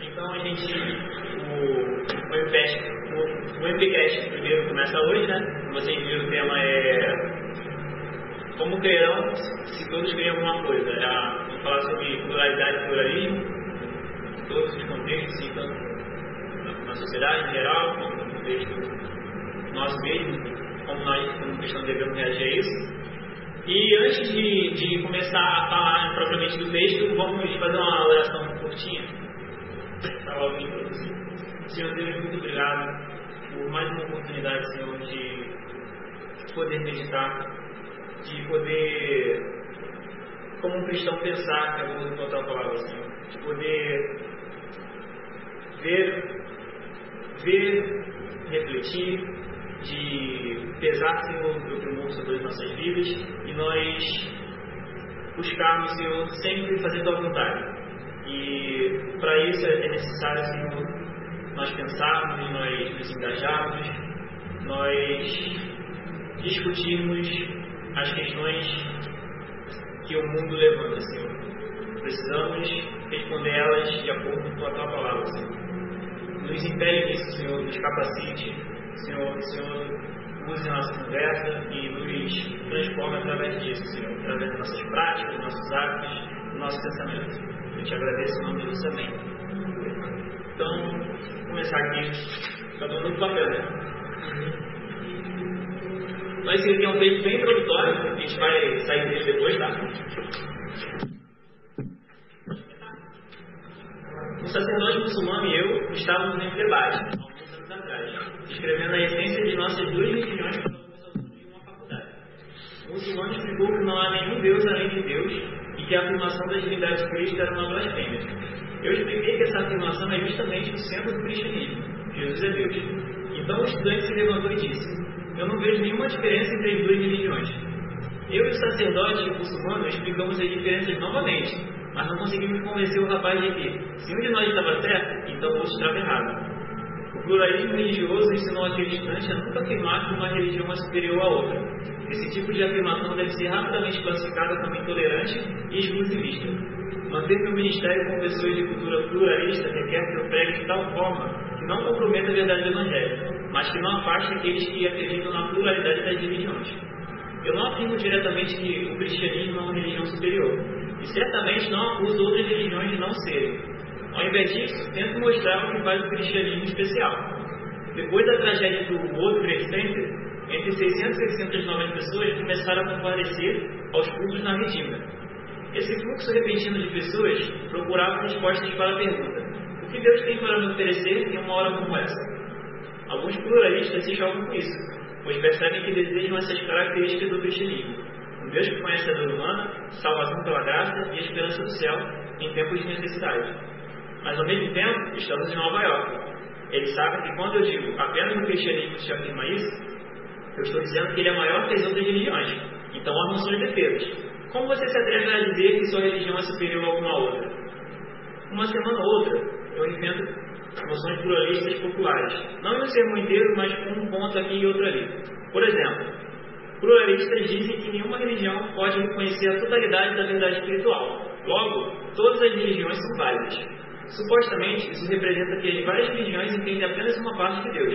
Então a gente, o, o MPCast, o, o primeiro começa hoje, né? Como vocês viram, o tema é como crerão se todos criam alguma coisa. É, vamos falar sobre pluralidade e pluralismo, em todos os contextos, então, na sociedade em geral, no contexto nosso mesmo, como nós, como cristãos, devemos reagir a isso. E antes de, de, começar a falar propriamente do texto, vamos fazer uma oração curtinha. Para logo introduzir. Senhor Deus, muito obrigado por mais uma oportunidade, Senhor, de poder meditar, de poder, como um cristão, pensar que é o tua palavra, Senhor. De poder ver, ver, refletir, de pesar, Senhor, o teu primor sobre as nossas vidas e nós buscarmos, Senhor, sempre fazer tua vontade. E para isso é necessário, Senhor, nós pensarmos, nós nos engajarmos, nós discutirmos as questões que o mundo levanta, Senhor. Precisamos responder elas de acordo com a tua palavra, Senhor. Nos impele nisso, Senhor, nos capacite, Senhor, Senhor use a nossa conversa e nos transforme através disso, Senhor, através das nossas práticas, dos nossos hábitos, do nosso pensamento. Eu te agradeço em nome de Jesus também. Então, vou começar aqui, cada um no papel? Mas esse aqui é um texto bem introdutório, a gente vai sair dele depois, tá? O sacerdote muçulmano e eu estávamos em debate, descrevendo a essência de nossas duas religiões para alguns alunos de uma faculdade. Muçulmano explicou que não há nenhum Deus além de Deus e que a afirmação da divindade de Cristo era uma blasfêmia. Eu expliquei que essa afirmação é justamente o centro do cristianismo. Jesus é Deus. Então o estudante se levantou e disse: Eu não vejo nenhuma diferença entre as duas religiões. Eu e o sacerdote e o muçulmano explicamos as diferenças novamente, mas não conseguimos convencer o rapaz de que, se um de nós estava certo, então o outro estava errado. O pluralismo religioso ensinou aquele instante a nunca afirmar que uma religião é superior à outra. Esse tipo de afirmação deve ser rapidamente classificada como intolerante e exclusivista. Manter meu ministério com pessoas de cultura pluralista requer que eu pregue de tal forma que não comprometa a verdade do Evangelho, mas que não afaste aqueles que acreditam na pluralidade das religiões. Eu não afirmo diretamente que o cristianismo é uma religião superior, e certamente não acuso outras religiões de não serem. Ao invés disso, tento mostrar o que faz o cristianismo especial. Depois da tragédia do World Trade Center, entre 600 e 690 pessoas começaram a comparecer aos cultos na Redinda. Esse fluxo repentino de pessoas procurava respostas para a pergunta: o que Deus tem para me oferecer em uma hora como essa? Alguns pluralistas se chocam com isso, pois percebem que desejam essas características do cristianismo. Um Deus que conhece a dor humana, salvação pela graça e esperança do céu em tempos de necessidade. Mas ao mesmo tempo, estamos em Nova York. Eles sabem que quando eu digo apenas o cristianismo se afirma isso, eu estou dizendo que ele é maior que as outras religiões. Então há suas defesas. Como você se atreve a dizer que sua religião é superior a alguma outra? Uma semana ou outra, eu enfrento noções pluralistas populares. Não em um sermão inteiro, mas com um ponto aqui e outro ali. Por exemplo, pluralistas dizem que nenhuma religião pode reconhecer a totalidade da verdade espiritual. Logo, todas as religiões são válidas. Supostamente, isso representa que as várias religiões entendem apenas uma parte de Deus,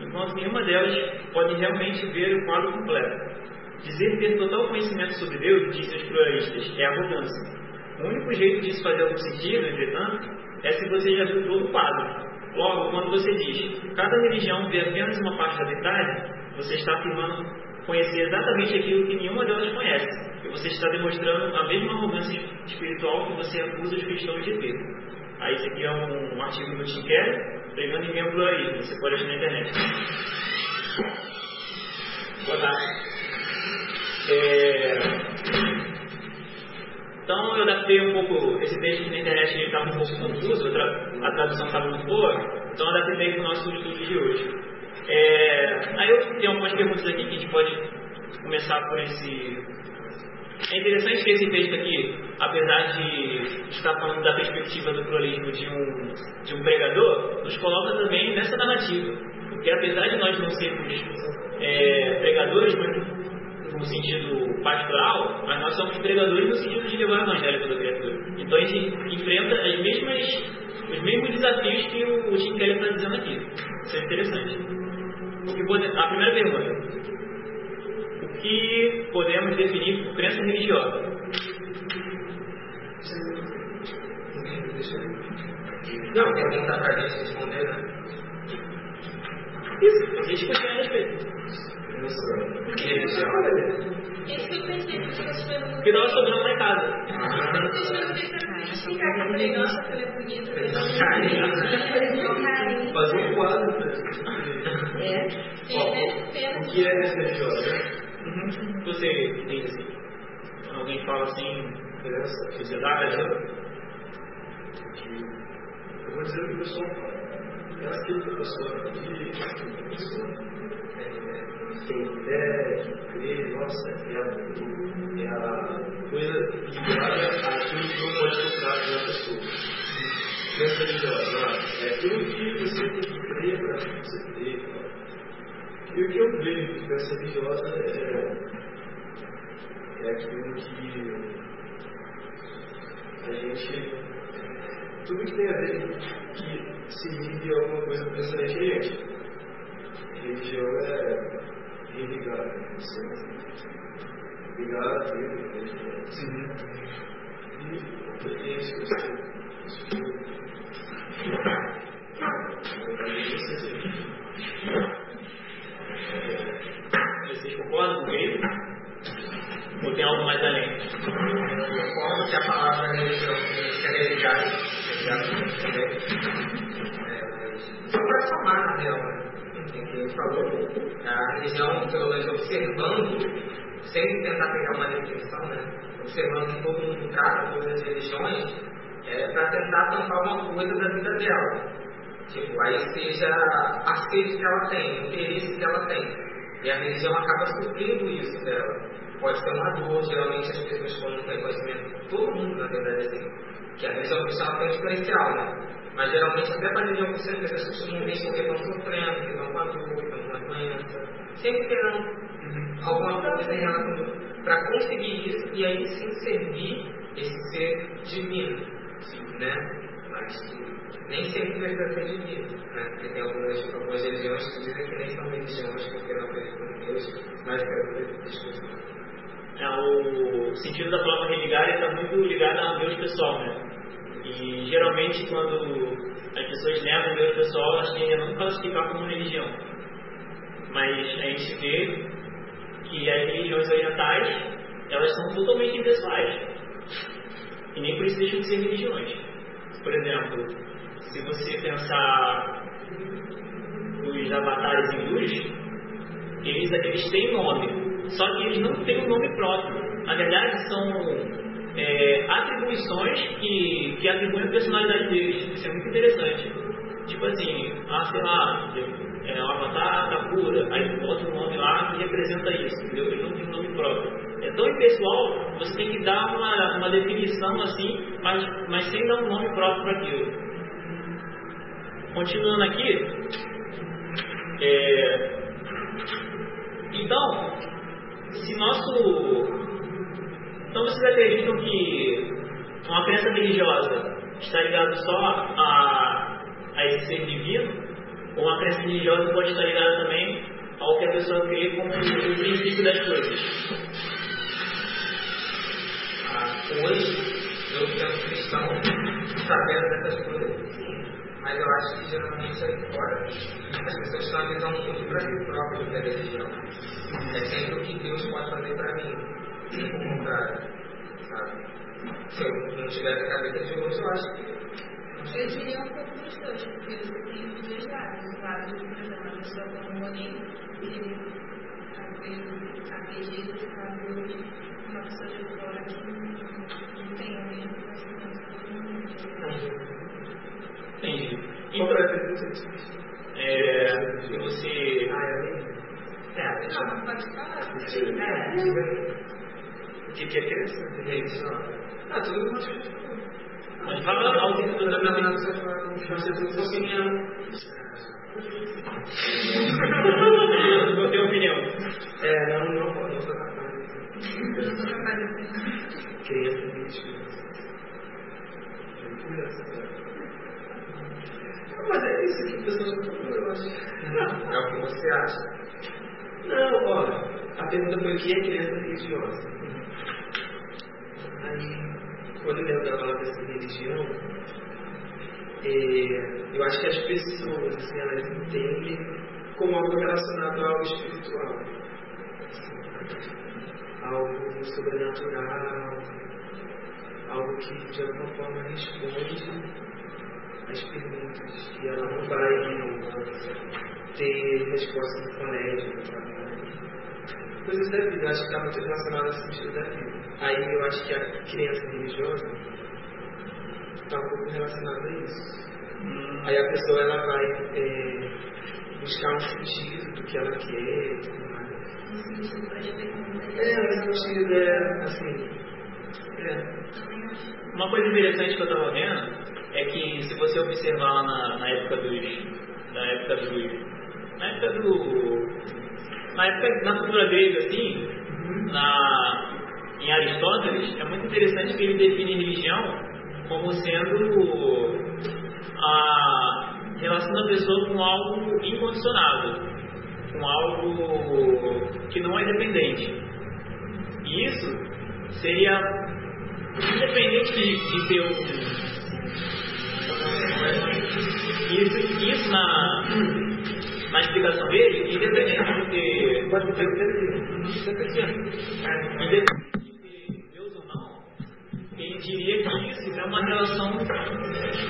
enquanto nenhuma delas pode realmente ver o quadro completo. Dizer ter total conhecimento sobre Deus, dizem os pluralistas, é arrogância. O único jeito disso fazer algum sentido, entretanto, é se você já viu todo o quadro. Logo, quando você diz cada religião vê apenas uma parte da verdade, você está afirmando conhecer exatamente aquilo que nenhuma delas conhece. E você está demonstrando a mesma arrogância espiritual que você acusa os cristãos de ter. Aí, esse aqui é um, um artigo do Tim Keller, pregando em meio pluralismo. Você pode achar na internet. Boa tarde. É... Então eu adaptei um pouco esse texto na internet, ele estava um pouco confuso, a tradução estava muito boa, então eu adaptei para o nosso estudo de hoje. É... Aí eu tenho algumas perguntas aqui que a gente pode começar por esse. É interessante que esse texto aqui, apesar de estar falando da perspectiva do pluralismo de um, de um pregador, nos coloca também nessa narrativa. Porque apesar de nós não sermos é, pregadores, no sentido pastoral, mas nós somos pregadores no sentido de levar o evangelho toda criatura. Então a gente enfrenta as mesmas, os mesmos desafios que o, Tim Keller está dizendo aqui. Isso é interessante. O que pode, a primeira pergunta. Que podemos definir por crença religiosa? Não, quer perguntar para a gente responder, né? Isso, a gente continua a respeito. Por que religião? Esse que eu pensei que você esperando. Porque nós sobramos lá em casa. Que eu falei, nossa, ela é bonita. Fazer um quadro É. O que é crença religiosa? Uhum. Você entende assim? Alguém fala assim, Crença sociedade, Eu vou dizer o que o pessoal fala. Aquilo que a pessoa aquilo que a pessoa é, tem fé, que crê, nossa, é a, é a coisa ligada àquilo que não pode tocar na pessoa. Crença religiosa, ah, é aquilo que você tem que crer para você crê. E o que eu vejo de crença religiosa é, é aquilo que a gente tudo que tem a ver que se a alguma coisa pensamento a gente. Religião é religar, né? Você ligar Deus, né? E é isso que eu vocês concordam comigo? Ou tem algo mais além? Concordo que a palavra religião é. É, só para somar, na real, né? Que ele falou. A religião, pelo menos observando, sem tentar pegar uma definição, né? Observando que todo mundo trata todas as religiões, é para tentar tampar uma coisa da vida dela. Tipo, aí seja a sede que ela tem, o interesse que ela tem. E a religião acaba suprindo isso dela. Pode ser uma dor, geralmente as pessoas quando não têm conhecimento, todo mundo na verdade assim, que a religião cristã tem um diferencial, né? Mas geralmente até para a religião cristã as pessoas costumam ver porque estão sofrendo, que estão com a dor, que estão com a doença, sempre terão alguma coisa em relação para conseguir isso e aí sim servir esse ser divino, né? Mas nem sempre precisa ser divino, né? Porque tem algumas, algumas religiões que dizem que nem são religiões porque não acreditam em Deus, mas quero discussão. É, o sentido da palavra religar está muito ligado a Deus pessoal, né? E geralmente quando as pessoas negam Deus pessoal, elas tendem a não classificar como religião. Mas a gente vê que as religiões orientais, elas são totalmente impessoais. E nem por isso deixam de ser religiões. Por exemplo, se você pensar os avatares hindus, eles, eles têm nome, só que eles não têm um nome próprio. Na verdade, são é, atribuições que, que atribuem a personalidade deles. Isso é muito interessante. Tipo assim, ah, sei lá, é, o avatar da cura, aí bota um nome lá que representa isso, entendeu? Ele não tem um nome próprio. É tão impessoal, você tem que dar uma, uma definição assim, mas, mas sem dar um nome próprio para aquilo. Continuando aqui, é, então, se nosso. Então vocês acreditam que uma crença religiosa está ligada só a, a esse ser divino? Ou uma crença religiosa pode estar ligada também ao que a pessoa crê como o princípio das coisas? Hoje, eu sendo cristão, sabendo dessas coisas, mas eu acho que geralmente aí fora as pessoas têm uma visão muito para si que é religião. É sempre o que Deus pode fazer para mim, o contrário, sabe? Se eu não tivesse a cabeça de hoje, eu acho que. Eu diria um pouco dos dois, porque você tem os dois lados. O lado de, por exemplo, a pessoa como o Monet, ele acredita que Deus uma pessoa de fora que não conhecimento. Entendi. Qual é a pergunta? é, se você. Ah, eu É, deixa Não, pode falar. eu. O que que é crença? Religião. Ah, tudo que você Mas fala algo que você na você tem sua opinião. Não tem opinião. É, não, não, não, não Criança, gente. conversa. Mas é isso que a pessoa está falando, eu acho. É o que você acha. Não, olha, a pergunta foi o que é criança religiosa? Aí, quando eu lembro da palavra religião, é, eu acho que as pessoas, assim, elas entendem como algo relacionado a algo espiritual. Assim, algo sobrenatural, algo que de alguma forma responde as perguntas e ela não vai ter resposta no colégio. Coisas da vida, eu acho que está muito relacionado ao sentido da vida. Aí eu acho que a criança religiosa está um pouco relacionada a isso. Hum. Aí a pessoa ela vai é, buscar um sentido do que ela quer. É, um sentido é assim. É. Uma coisa interessante que eu estava vendo é que se você observar lá na, na época dos. Na época dos. Na época do. Na época na cultura grega, assim, na, em Aristóteles, é muito interessante que ele define religião como sendo a relação da pessoa com algo incondicionado, com algo que não é dependente. E isso seria independente de, de ter um, isso, isso na, na explicação dele, independente de ter. Pode ter Independente de Deus ou não, ele diria que isso é uma relação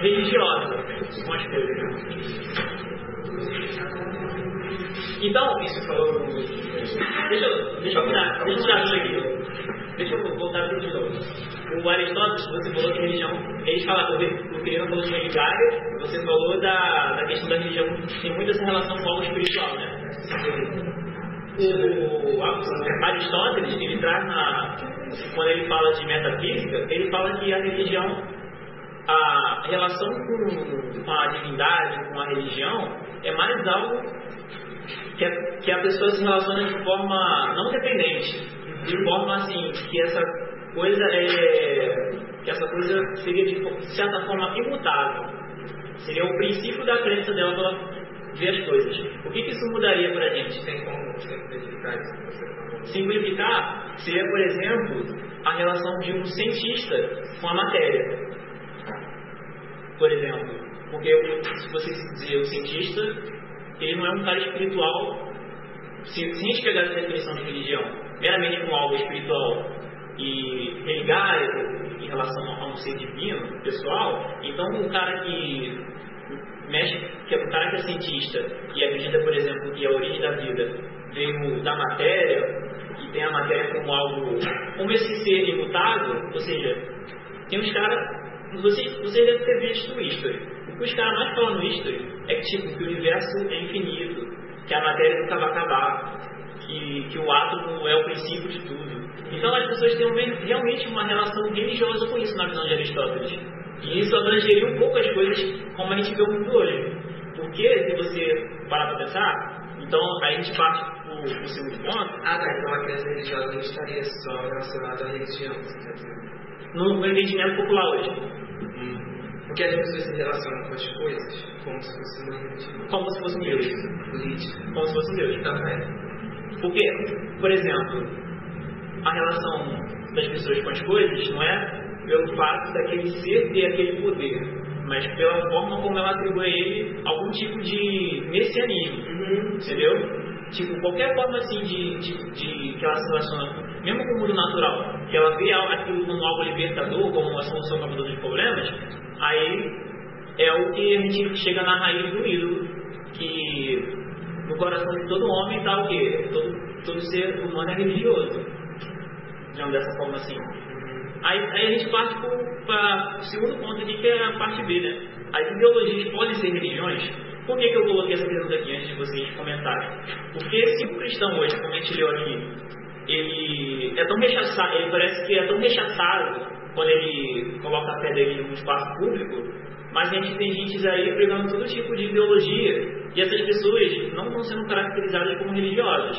religiosa com as coisas. Então, isso falou. Deixa eu, deixa eu mudar, deixa eu mudar isso aqui. Deixa eu voltar aqui de novo. O Aristóteles, você falou que religião, eles falam, o Quirino falou de religário, você falou da, da questão da religião, tem muito essa relação com algo espiritual, né? O Aristóteles, ele traz na, quando ele fala de metafísica, ele fala que a religião, a relação com a divindade, com a religião, é mais algo que a, que a pessoa se relaciona de forma não dependente, de forma assim, que essa coisa é que essa coisa seria de certa forma imutável. Seria o princípio da crença dela para ver as coisas. O que, que isso mudaria para a gente? Tem como simplificar isso? Simplificar seria, por exemplo, a relação de um cientista com a matéria. Por exemplo, porque se você dizer o cientista, ele não é um cara espiritual. Se, a gente pegar essa definição de religião meramente como algo espiritual e religar em relação a um ser divino, pessoal, então o cara que mexe, que é o cara que é cientista e acredita, por exemplo, que a origem da vida veio da matéria e tem a matéria como algo, como esse ser imutável, ou seja, tem uns caras, você, você deve ter visto isso. Que os caras mais falam no history é que tipo, que o universo é infinito, que a matéria nunca vai acabar, que, que o átomo é o princípio de tudo. Então as pessoas têm realmente uma relação religiosa com isso na visão de Aristóteles. E isso abrangeria um pouco as coisas como a gente vê o mundo hoje. Porque, se você parar para pensar, então aí a gente parte para o segundo ponto. Ah, tá. Então a crença religiosa não estaria só relacionada à religião, você quer dizer? No entendimento popular hoje. Porque as pessoas se relacionam com as coisas como se fosse uma. Como se fosse um Deus. Política. Como se fosse Deus. Também. Porque, por exemplo, a relação das pessoas com as coisas não é pelo fato daquele ser ter aquele poder, mas pela forma como ela atribui a ele algum tipo de messianismo, uhum. entendeu? Tipo, qualquer forma assim de, de, de, que ela se relaciona, mesmo com o mundo natural, que ela vê aquilo como algo libertador, como uma solução para todos os problemas, aí é o que a gente chega na raiz do ídolo, que no coração de todo homem está o quê? Todo, todo ser humano é religioso digamos dessa forma assim. Aí, aí a gente parte para o segundo ponto aqui, que é a parte B, né? As ideologias podem ser religiões? Por que, que eu coloquei essa pergunta aqui antes de vocês comentarem? Porque se um cristão hoje, como a gente leu aqui, ele é tão rechaçado, ele parece que é tão rechaçado quando ele coloca a fé dele no espaço público, mas a gente tem gente aí pregando todo tipo de ideologia e essas pessoas não estão sendo caracterizadas como religiosas.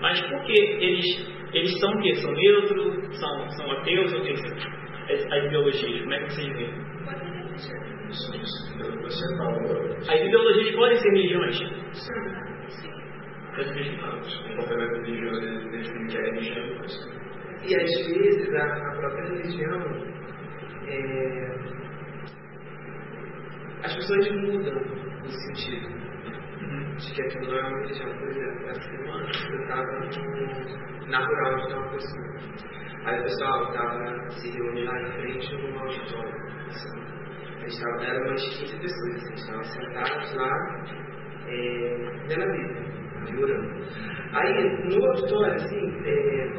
Mas por que eles eles são o quê? São neutros? São, são ateus? O que? As, as ideologias, como é que vocês veem? Pode ser As ideologias podem ser religiões? Qualquer religião, eles definem que religião. E às vezes a, a própria religião, é, as pessoas mudam o sentido de que aquilo não é uma religião. Por exemplo, essa semana eu estava na rural de uma pessoa. Aí o pessoal estava se reunindo lá em frente num auditório. Assim. A gente tava, eram umas 15 pessoas, assim, a gente estava sentados lá, é, vendo a Bíblia. Aí, no auditório, assim,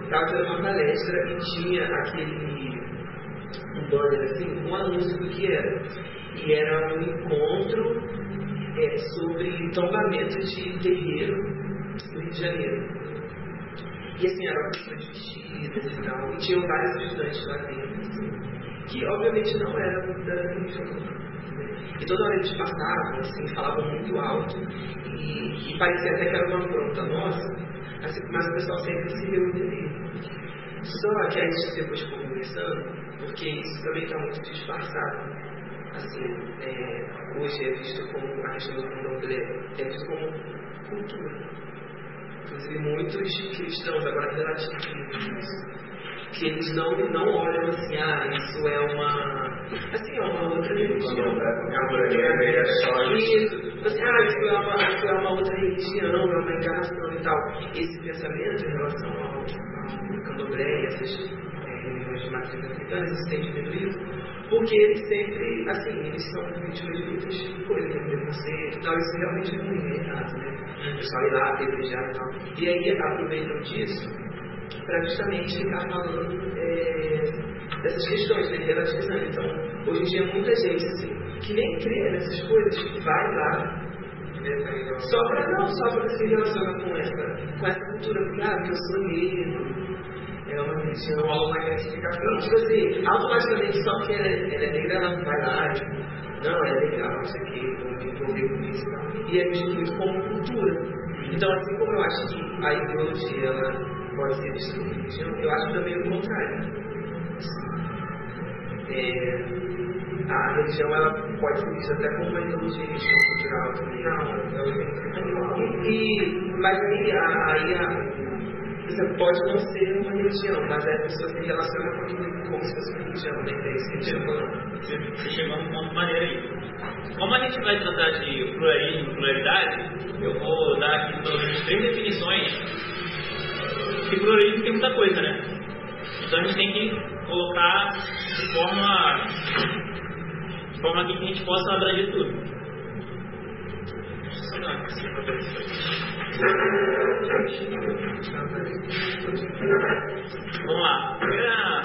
estava é, tendo uma palestra e tinha aquele um banner, assim, um anúncio do que era. E era um encontro é, sobre tombamento de terreiro no Rio de Janeiro. E assim, eram pessoas vestidas e tal, e tinham vários estudantes lá dentro, assim, que obviamente não eram da religião. E toda hora eles passavam, assim, falavam muito alto, e, e parecia até que era uma afronta nossa, assim, mas o pessoal sempre se reunia. Só que a gente depois conversando, porque isso também está muito disfarçado assim, é, hoje é visto como a questão do candomblé, é visto como cultura. Inclusive muitos cristãos agora relativizam isso. Que eles não, não olham assim, ah, isso é uma. Assim, é uma outra religião. Isso, assim, ah, isso é, uma, isso é uma outra religião, é uma encarnação e tal. Esse pensamento em relação ao, candomblé e essas é, religiões de matriz africana, isso tem diminuído porque eles sempre, assim, eles são vítimas de muitas coisas, né? preconceito e tal, isso realmente é ruim, é errado, né? O pessoal ir lá, apedrejar e tal. E aí aproveitam disso para justamente ficar falando é, dessas questões, né? Relativizando. Então, hoje em dia, muita gente, assim, que nem crê nessas coisas, vai lá só para não, só para se relacionar com essa, com essa cultura, porque, ah, eu sou negro, é uma religião, uma gratificação. Tipo assim, automaticamente só porque ela, é, ela é negra, ela vai lá, tipo, não, é legal, isso aqui, vou me envolver com isso e tal. E é muito como cultura. Então, assim como eu acho que a ideologia ela pode ser vista como religião, eu acho também o contrário. É, a religião ela pode ser vista até como uma ideologia cultural também. Não, eu, e, mas aí, aí a, você pode não ser uma religião, mas é a pessoa se relaciona com aquilo como se fosse uma religião, né? É isso que gente falando. Você chegou num ponto maneiro aí. Como a gente vai tratar de pluralismo pluralidade, eu vou dar aqui pelo menos três definições. Pluralismo tem muita coisa, né? Então a gente tem que colocar de forma, de forma que a gente possa abranger tudo. Vamos lá. Primeira.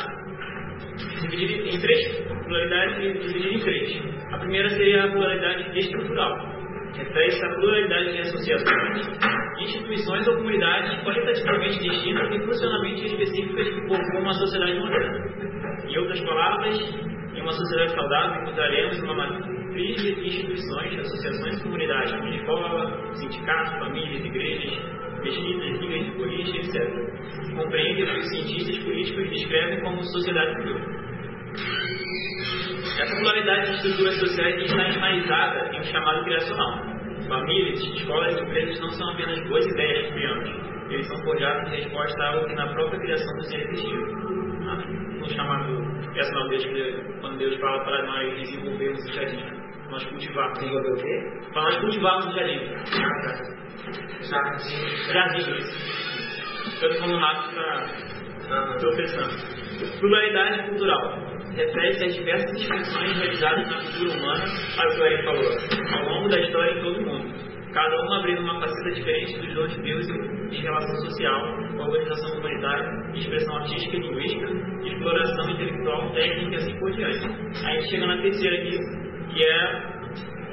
Dividir em três pluralidades dividir em três. A primeira seria a pluralidade estrutural. Refere-se à pluralidade de associações, instituições ou comunidades qualitativamente distintas e funcionalmente específicas que compõem uma sociedade moderna. Em outras palavras, em uma sociedade saudável encontraremos uma matriz de instituições, associações e comunidades, como escola, sindicatos, famílias, igrejas, pesquisas, ligas de política, etc. Compreende o que os cientistas políticos descrevem como sociedade civil. Essa pluralidade de estruturas sociais está enraizada em um chamado criacional. Famílias, escolas e empresas não são apenas boas ideias que criamos, eles são forjados em resposta a algo que na própria criação do ser existiu. No chamado criacional Deus, quando Deus fala para nós desenvolvermos o jardim, nós cultivarmos. Desenvolver o quê? Para nós cultivarmos o jardim. Jardim. Estou falando rápido para tropeçando. Pluralidade cultural. Refere-se às diversas distinções realizadas na cultura humana, para o que o falou, ao longo da história em todo o mundo. Cada uma abrindo uma faceta diferente dos dons de Deus de relação social, organização comunitária, expressão artística e linguística, exploração intelectual, técnica e assim por diante. A gente chega na terceira aqui, que é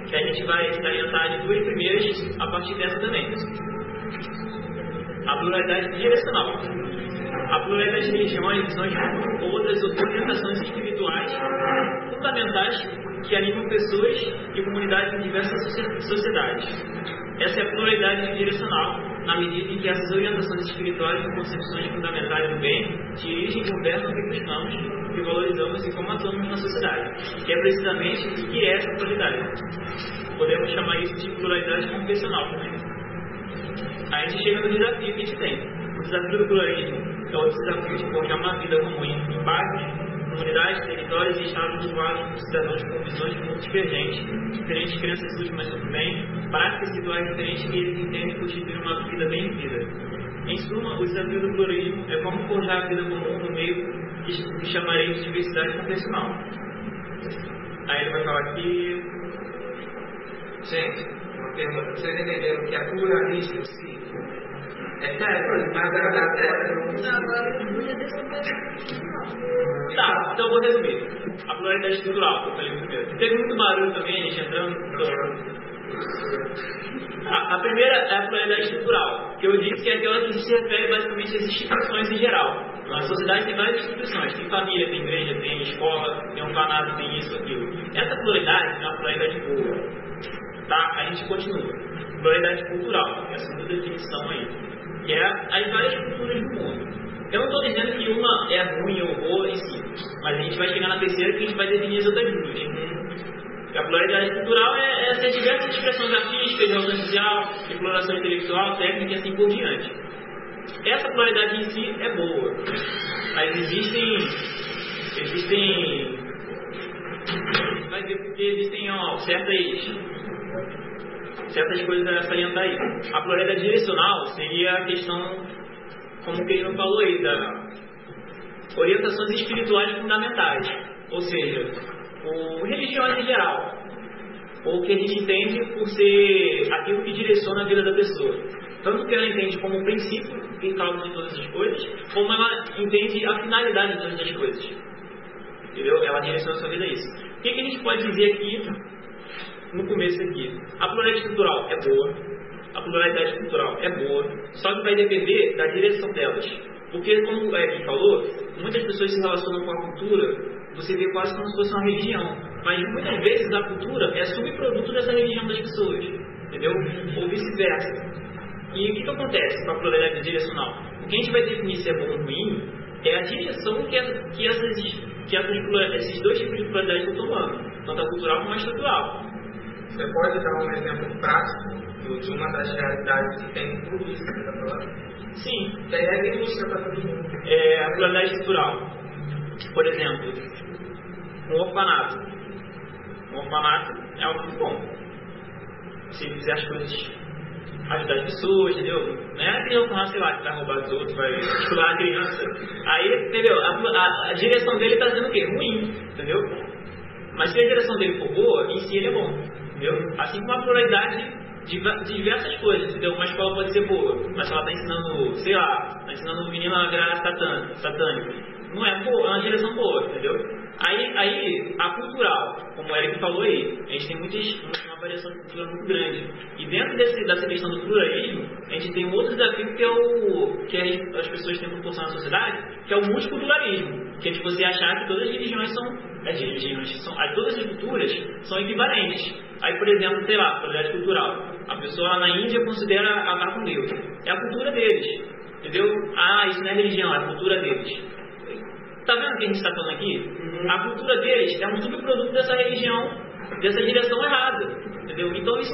que a gente vai salientar de duas primeiras a partir dessa também. A pluralidade direcional. A pluralidade de religiões, visões ou outras orientações espirituais fundamentais que animam pessoas e comunidades em diversas sociedades. Essa é a pluralidade direcional, na medida em que essas orientações espirituais e concepções fundamentais do bem dirigem e governam o que o que valorizamos e como atuamos na sociedade, que é precisamente o que é essa pluralidade. Podemos chamar isso de pluralidade confessional também. Aí a gente chega no desafio que a gente tem. O desafio do pluralismo o desafio de forjar uma vida comum em bairros, comunidades, territórios e estados usuários por cidadãos com visões muito divergentes, diferentes crenças últimas do bem, práticas rituais diferentes que eles entendem constituir uma vida bem vivida. Em suma, o desafio do pluralismo é como forjar a vida comum no meio que chamarei de diversidade confessional. Aí ele vai falar aqui. Gente, uma pergunta. Vocês entenderam que é pluralismo em Tá, então vou resumir. A pluralidade estrutural, que eu falei. Teve muito barulho também, a gente entrando. A, a, primeira é a pluralidade estrutural, que eu disse que é aquela que se refere basicamente às instituições em geral. Na sociedade tem várias instituições, tem família, tem igreja, tem escola, tem orfanato, tem isso, aquilo. Essa pluralidade é uma pluralidade boa. Tá? A gente continua. Pluralidade cultural, que é a segunda definição aí. Que é as várias culturas do mundo. Eu não estou dizendo que uma é ruim ou boa em si, mas a gente vai chegar na terceira que a gente vai definir as outras duas. A pluralidade cultural é, é ser diversas expressões artísticas, alcance social, exploração intelectual, técnica e assim por diante. Essa pluralidade em si é boa, mas existem. Existem. Vai ver porque existem ó, certas certas coisas a salientar aí. A pluralidade direcional seria a questão como o Keino falou aí, da orientações espirituais fundamentais, ou seja, o religiões em geral, ou o que a gente entende por ser aquilo que direciona a vida da pessoa. Tanto que ela entende como um princípio que causa de todas as coisas, como ela entende a finalidade de todas as coisas. Entendeu? Ela direciona a sua vida a isso. O que, que a gente pode dizer aqui, no começo aqui? A pluralidade estrutural é boa, a pluralidade cultural é boa, só que vai depender da direção delas. Porque, como o Eric falou, muitas pessoas se relacionam com a cultura, você vê quase como se fosse uma religião. Mas muitas vezes a cultura é subproduto dessa religião das pessoas, entendeu? Ou vice-versa. E o que, que acontece com a pluralidade direcional? O que a gente vai definir se é bom ou ruim é a direção que, que, essas, que essas, esses dois tipos de pluralidade estão tomando, tanto a cultural como a estrutural. Você pode dar um exemplo prático de uma das realidades que tem tudo isso que você está falando? Sim. Que aí é a indústria para todo mundo. É a pluralidade estrutural. Por exemplo, um orfanato. Um orfanato é algo muito bom. Se fizer as coisas ajudar as pessoas, entendeu? Não é a criança, sei lá, que vai roubar os outros, vai estudar a criança. Aí, entendeu? A, a, a direção dele está dizendo o quê? Ruim, entendeu? Mas se a direção dele for boa, em si ele é bom, entendeu? Assim como a pluralidade de diversas coisas, entendeu? Uma escola pode ser boa, mas ela está ensinando, sei lá, está ensinando o menino a virar satânico. Não é boa, é uma direção boa, entendeu? Aí, aí a cultural, como o Eric falou aí, a gente tem muitas, uma variação de cultura muito grande. E dentro desse, dessa questão do pluralismo, a gente tem um outro desafio que é o que as pessoas têm proporção na sociedade, que é o multiculturalismo, que é de você achar que todas as religiões são as religiões, são, todas as culturas são equivalentes. Aí, por exemplo, sei lá, pluralidade cultural. A pessoa na Índia considera amar com Deus. É a cultura deles. Entendeu? Ah, isso não é religião, é a cultura deles. Tá vendo o que a gente está falando aqui? Uhum. A cultura deles é um subproduto dessa religião, dessa direção errada. Entendeu? Então isso,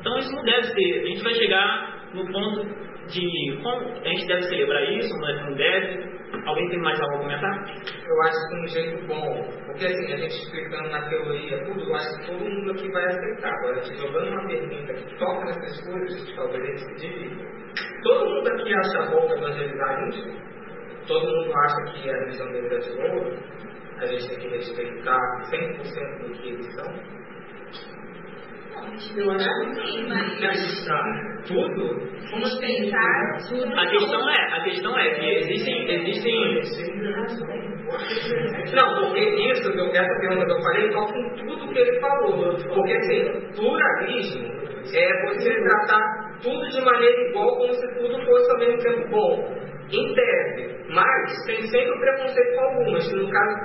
então isso não deve ser. A gente vai chegar no ponto de como a gente deve celebrar isso, não deve. Alguém tem mais algo a comentar? Eu acho que um jeito bom, porque assim, a gente explicando na teoria tudo, eu acho que todo mundo aqui vai aceitar. Agora, te jogando uma pergunta que toca nessas coisas, talvez a gente se divida. Todo mundo aqui acha bom evangelizar índio? Todo mundo acha que a religião dele é de ouro? A gente tem que respeitar 100% do que eles são? Acreditar tudo? Vamos pensar tudo. A questão é, a questão é que existem, existem. Não, porque isso, essa pergunta que eu falei, toca em tudo que ele falou. Porque assim, pluralismo é você tratar tudo de maneira igual, como se tudo fosse ao mesmo tempo bom. Em tese, mas tem sempre preconceito com algumas, no caso,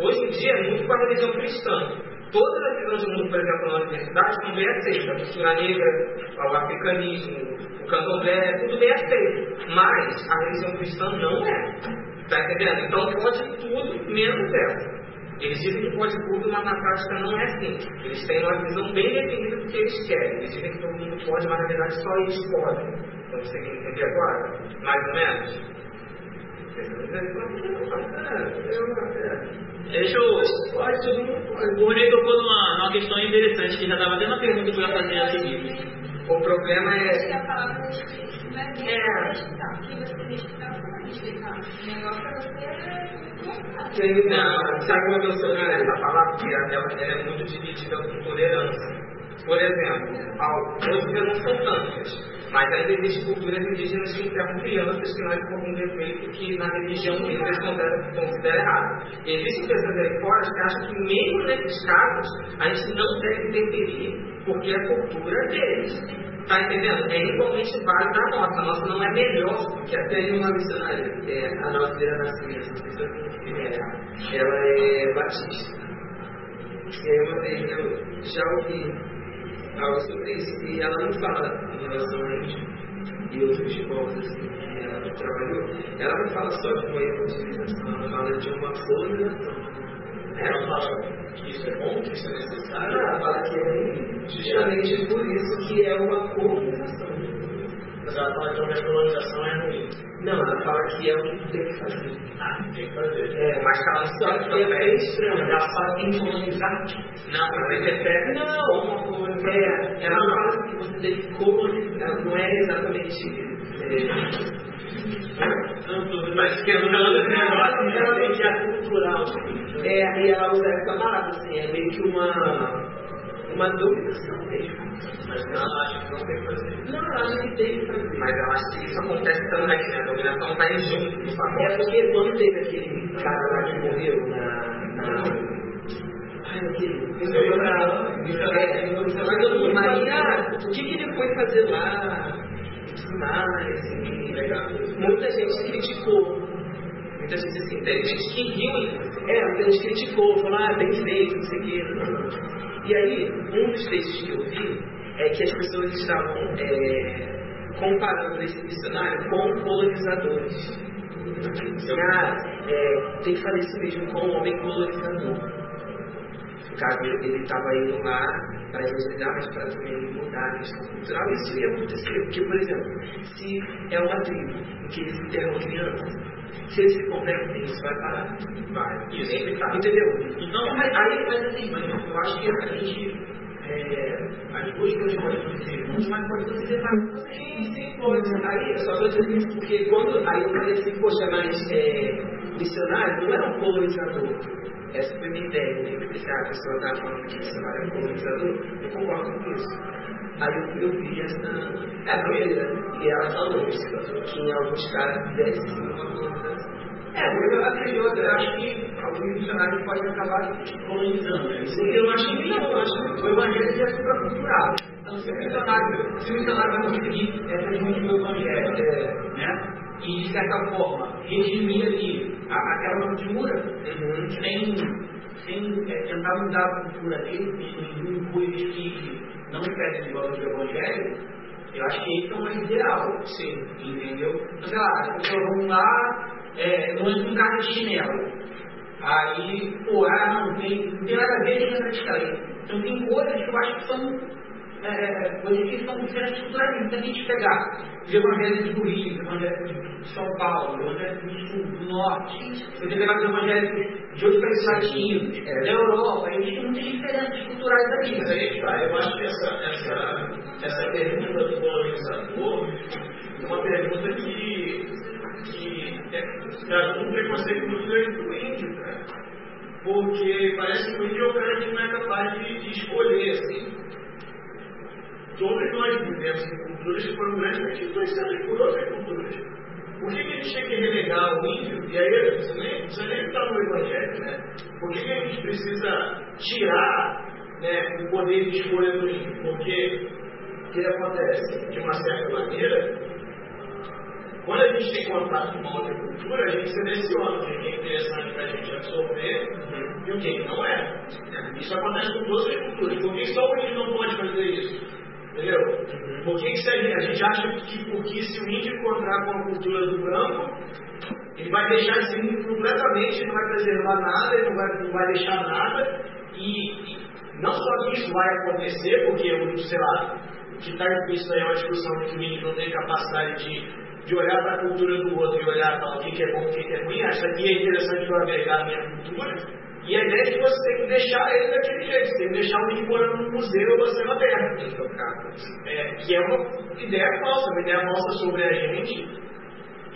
hoje em dia é muito com a religião cristã. Todas as visões do mundo, por exemplo, na universidade, são bem aceitas. A cultura negra, o africanismo, o candomblé, tudo bem aceito. Mas a religião cristã não é. Está entendendo? Então pode tudo menos essa. Eles dizem que pode tudo, mas na prática não é assim. Eles têm uma visão bem definida do que eles querem. Eles dizem que todo mundo pode, mas na verdade só eles podem. Então você quer entender agora? Mais ou menos? Deixa eu. O Rei tocou numa, numa questão interessante, que já estava até na pergunta que eu ia fazer a seguir. O problema é. A não é É. vai respeitar. O negócio é você uma, sabe uma missionária, essa palavra que ela, ela é muito dividida com tolerância. Por exemplo, ao- hoje não são tantas, mas ainda existem culturas indígenas que enterram crianças que nascem com algum defeito que na religião eles consideram considera errado. Existem pessoas aí fora que acham que mesmo nesses casos a gente não deve interferir porque é a cultura deles. Tá entendendo? É igualmente válida a nossa. A nossa não é melhor do que a Tem uma missionária, é, a nossa Vira Nascimento. Ela é batista. E aí uma vez eu já ouvi algo sobre isso, e ela não fala em relação a índio e outros povos assim, que ela trabalhou. Ela não fala só de uma evangelização, ela fala de uma colonização. Ela fala que isso é bom, que isso é necessário. Ela fala que é justamente por isso que é uma colonização. Ela fala que a colonização é ruim. Não, ela fala que é o que tem que fazer. Ah, tem que fazer. É, Mas ela não só que é bem estranho. Ela fala em colonizar. Não, ela interpreta Não, uma coisa. é, ela fala que você tem que colonizar, não é exatamente. É, Mas que eu não falando desse negócio, realmente é cultural. É, e ela usa essa palavra, assim, é meio que uma. Uma dominação mesmo. Mas ela acha que não tem que fazer. Não, ela acha que tem que fazer. Mas eu acho que isso acontece também, né? A dominação vai junto no É pacote. porque quando teve aquele cara lá que morreu na. na... Ai, aquele. É, mas todo mundo aí, ah, o que, que ele foi fazer lá? Mais. E... Muita gente criticou. Muita gente assim, Tem gente que riu é, muita gente criticou, falou, ah, bem feito, não sei o quê. E aí, um dos textos que eu vi é que as pessoas estavam é, comparando esse missionário com colonizadores. Ah, é, tem que fazer isso mesmo com o homem colonizador. No caso, ele estava indo lá para evangelizar, mas para também mudar a questão cultural. Isso ia acontecer, porque, por exemplo, se é uma tribo em que eles enterram crianças, se eles se convertem, isso vai parar. Vai. E sempre tá. Entendeu? Então, Mas, aí, mas assim, mas eu acho que a gente. É, as duas coisas podem acontecer juntas, mas pode acontecer mais. Sim, sim, pode. Aí, eu só estou dizendo isso porque quando aí eu falei assim, poxa, mas é, missionário não era um colonizador. Essa foi a minha ideia, né? Se a pessoa está falando que missionário é um colonizador, eu concordo com isso. Aí eu, eu vi essa é, maneira, e ela falou que em alguns casos deve ser uma colonização. É, mas eu acredito, eu acho que alguns missionários podem acabar colonizando. Né? Isso Eu acho que não, eu acho que O evangelho já é supracultural. Então, se o missionário, se o missionário vai conseguir é, transmitir o evangelho, É. né? E, de certa forma, redimir ali a, aquela cultura, Uhum. sem, sem é, tentar mudar a cultura dele, em coisas que não impedem de valor do evangelho, eu acho que esse é o mais ideal. Sim. Entendeu? Então, sei lá, as pessoas vão lá, é, não entra um cara de chinelo. Aí, pô, ah, não, tem, não tem nada a ver com história. Então tem coisas que eu acho que são é, que são diferentes culturalmente. Se a gente pegar os evangelhos do Rio, os evangelhos de São Paulo, os evangelhos do Sul, do Norte, se você pegar os evangelhos de outros países latinos, É. da Europa, eles têm muitas diferenças culturais ali. Mas aí que tá, eu acho que essa, essa, essa pergunta do colonizador é uma pergunta que, que é, traz um preconceito muito grande do índio, cara. Porque parece que o índio é o cara que não é capaz de, de escolher, assim. Todos nós vivemos em culturas que foram grandemente influenciadas por outras culturas. Por que, a gente tem que relegar o índio? E aí, você nem precisa nem estar no Evangelho, né? Por que, que a gente precisa tirar né, o poder de escolha do índio? Porque o que acontece? De uma certa maneira, quando a gente tem contato com uma outra cultura, a gente seleciona o que é interessante para a gente absorver Uhum. e o que não é. Isso acontece com todas as culturas. Por que só o índio não pode fazer isso? Entendeu? Por que, que a, gente, acha que porque se o índio encontrar com a cultura do branco, ele vai deixar esse mundo completamente, não vai preservar nada, ele não vai, não vai deixar nada, e, e não só que isso vai acontecer, porque, o- sei lá, o que está implícito aí é uma discussão de que o índio não tem capacidade de, de olhar para a cultura do outro e olhar e falar o que, que é bom, o que, que é ruim, isso aqui é interessante para eu agregar a minha cultura, e ideia é que você tem que deixar ele daquele jeito, você tem que deixar o índio morando num museu ou céu aberto. É, que é uma ideia falsa, uma ideia falsa sobre a gente,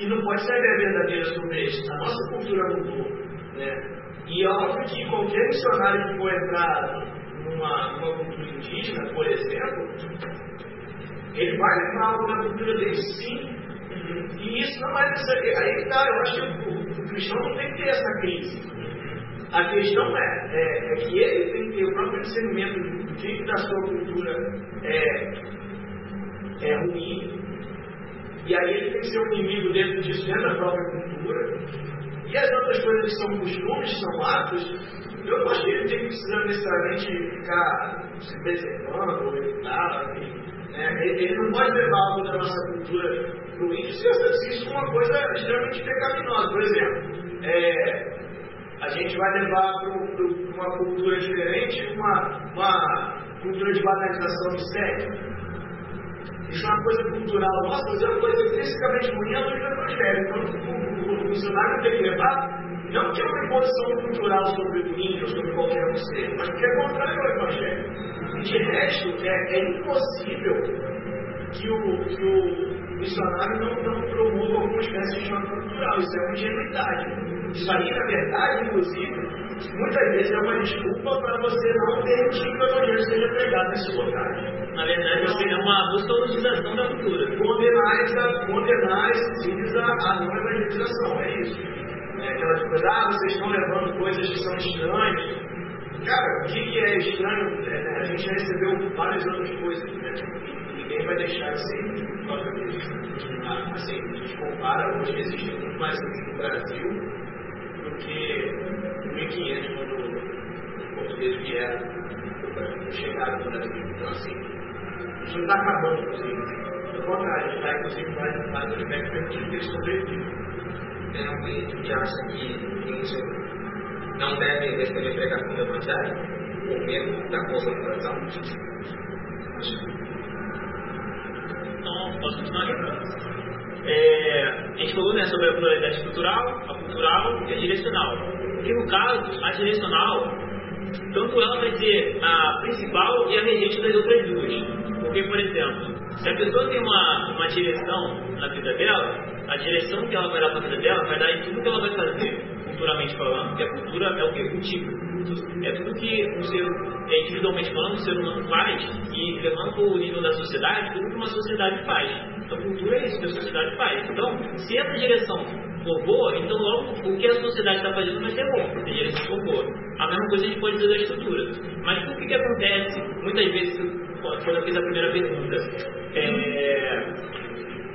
e não pode ser a ideia verdadeira sobre eles. A nossa cultura mudou. Né? E é óbvio que qualquer missionário que for entrar numa, numa cultura indígena, por exemplo, ele vai levar algo da cultura dele sim. E isso não é necessário. Aí tá, eu acho que o, o cristão não tem que ter essa crise. A questão é, é, é que ele tem que ter o próprio discernimento que da sua cultura é, é ruim, e aí ele tem que ser um inimigo dentro disso, dentro da própria cultura. E as outras coisas que são costumes, são atos, eu não acho que ele tem que precisar necessariamente ficar se preservando ou evitar, enfim. Né? Ele, não pode levar algo da nossa cultura para o índio se isso for uma coisa extremamente pecaminosa. Por exemplo, é, a gente vai levar para uma cultura diferente uma, uma cultura de banalização do sexo. Isso é uma coisa cultural nossa, mas é uma coisa intrinsecamente ruim à luz do Evangelho. Então, o, funcionário tem que levar, não que é uma imposição cultural sobre o índio sobre qualquer um ser, mas porque é contrário ao Evangelho. De resto, é, é impossível que o, que o missionário não, não promova alguma espécie de choque cultural. Isso é uma ingenuidade. Isso aí, na verdade, inclusive, muitas vezes é uma desculpa para você não permitir que o Evangelho seja pregado nesses locais. Na verdade, você é uma busca da cultura. condenar, condenar esses à, à não evangelização, é isso. É aquela coisa, ah, vocês estão levando coisas que são estranhas. Cara, o que, é estranho? É, né, a gente já recebeu várias outras coisas, né? Ninguém vai deixar de ser disso. Ah, Assim, a gente compara, hoje existe muito mais no Brasil do que em 1500, quando os portugueses vieram, chegaram no Brasil. Então, assim, isso não está acabando, inclusive. Pelo contrário, a gente está, inclusive, mais, mais no aspecto permitindo que eles sobrevivam. Tem índio que acha que não deve receber pregação do Evangelho? Com medo da concentração? Então, posso continuar? É, a gente falou né, sobre a pluralidade estrutural, a cultural e a direcional. Porque no caso, a direcional, tanto ela vai ser a principal e a regente das outras duas. Porque, por exemplo, se a pessoa tem uma, uma direção na vida dela, a direção que ela vai dar para a vida dela vai dar em tudo que ela vai fazer, culturalmente falando, porque a cultura é o que? Cultivo. É tudo que um ser, é, individualmente falando, o ser humano faz, e levando para o nível da sociedade, tudo que uma sociedade faz. Então, cultura é isso que a sociedade faz. Então, se essa direção for boa, então logo o que a sociedade está fazendo vai ser bom, se a direção for boa. A mesma coisa a gente pode dizer da estrutura. Mas por que, que acontece, muitas vezes, quando eu fiz a primeira pergunta, é,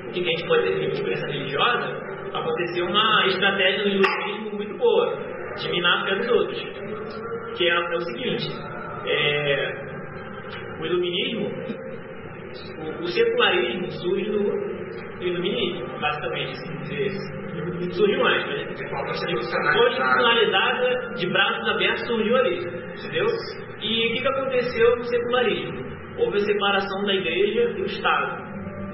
o que, que a gente pode definir como crença religiosa, aconteceu uma estratégia no iluminismo muito boa, de minar a fé dos outros. Que é, é o seguinte, é, o iluminismo, o, o secularismo surge no, no iluminismo, basicamente, assim dizer. Surgiu antes, falta ser constitucionalizada de braços abertos surgiu ali, entendeu? E o que, que aconteceu no secularismo? Houve a separação da igreja e do Estado.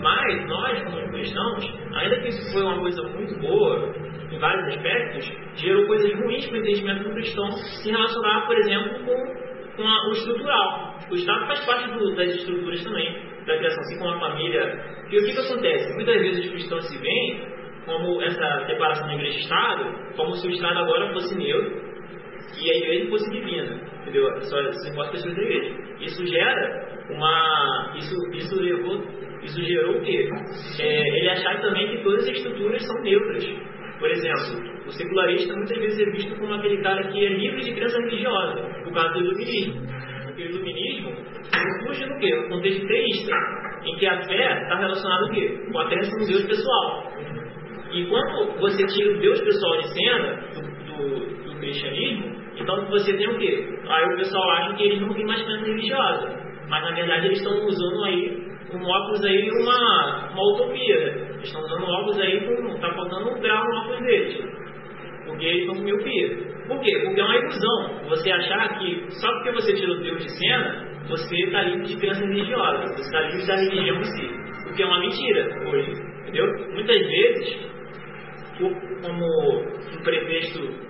Mas nós, como cristãos, ainda que isso foi uma coisa muito boa, em vários aspectos, gerou coisas ruins para o entendimento do cristão se relacionar, por exemplo, com, com a- o estrutural. O Estado faz parte do- das estruturas também, da criação, assim como a família. E o que, que acontece? Muitas vezes os cristãos se veem como essa separação da igreja e Estado, como se o Estado agora fosse neutro e a igreja fosse divina, entendeu? Só se importa pessoas da igreja. Isso gera uma. Isso, isso levou. Isso gerou o quê? É, ele achar também que todas as estruturas são neutras. Por exemplo, o secularista muitas vezes é visto como aquele cara que é livre de crença religiosa, por causa do iluminismo. Porque o iluminismo surge no quê? No contexto teísta, em que a fé está relacionada? Com a crença no Deus pessoal. E quando você tira o Deus pessoal de cena do, do, do cristianismo, então você tem o quê? Aí o pessoal acha que eles não têm mais crença religiosa. Mas na verdade eles estão usando aí um óculos aí uma, uma utopia. Eles estão usando óculos aí com. tá faltando um grau no óculos deles. Porque estão com miopia. Por quê? Porque é uma ilusão. Você achar que só porque você tirou Deus de cena, você está livre de crença religiosa. Você está livre da religião em si. O que é uma mentira hoje. Entendeu? Muitas vezes, como um pretexto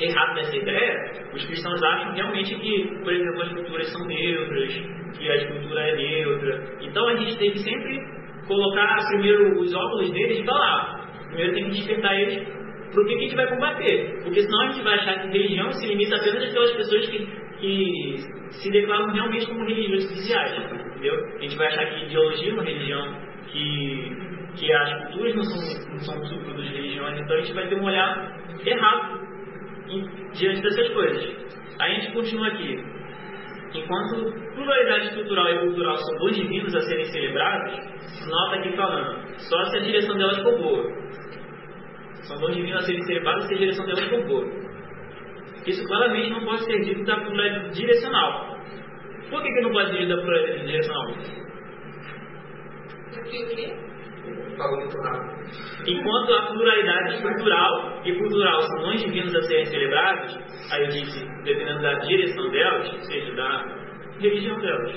errado nessa ideia, os cristãos acham realmente que, por exemplo, as culturas são neutras, que a escultura é neutra. Então a gente tem que sempre colocar primeiro os óculos deles e falar. Primeiro tem que despertar eles para o que a gente vai combater. Porque senão a gente vai achar que religião se limita apenas àquelas pessoas que, que se declaram realmente como religiões oficiais. Entendeu? A gente vai achar que ideologia é uma religião, que, que as culturas não são, não são subprodutos de religiões. Então a gente vai ter um olhar errado diante dessas coisas. Aí a gente continua aqui. Enquanto pluralidade estrutural e cultural são dons divinos a serem celebrados, nota aqui falando, só se a direção delas for boa. São dons divinos a serem celebrados se a direção delas for boa. Isso claramente não pode ser dito da pluralidade direcional. Por que, que não pode ser dito da pluralidade direcional? Porque o quê? Falou muito rápido. Enquanto a pluralidade estrutural e cultural são dons divinos a serem celebrados, aí eu disse, dependendo da direção delas, ou seja, da religião delas.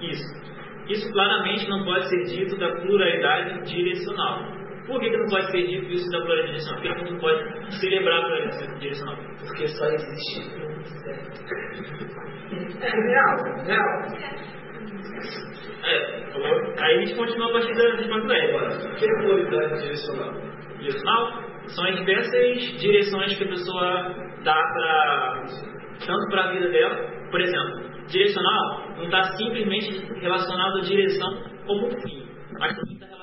Isso. Isso claramente não pode ser dito da pluralidade direcional. Por que, que não pode ser dito isso da pluralidade direcional? Por que, que não pode celebrar a direcional? Porque só existe. É real, real. É, falou? Aí a gente continua a partir das resposta velha. O que é pluralidade direcional? Direcional são as diversas direções que a pessoa dá para tanto para a vida dela. Por exemplo, direcional não está simplesmente relacionado à direção como um fim, mas também está relacionado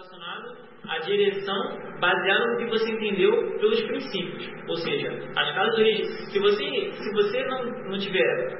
à direção baseada no que você entendeu pelos princípios. Ou seja, as casas de. Se você, se você não, não tiver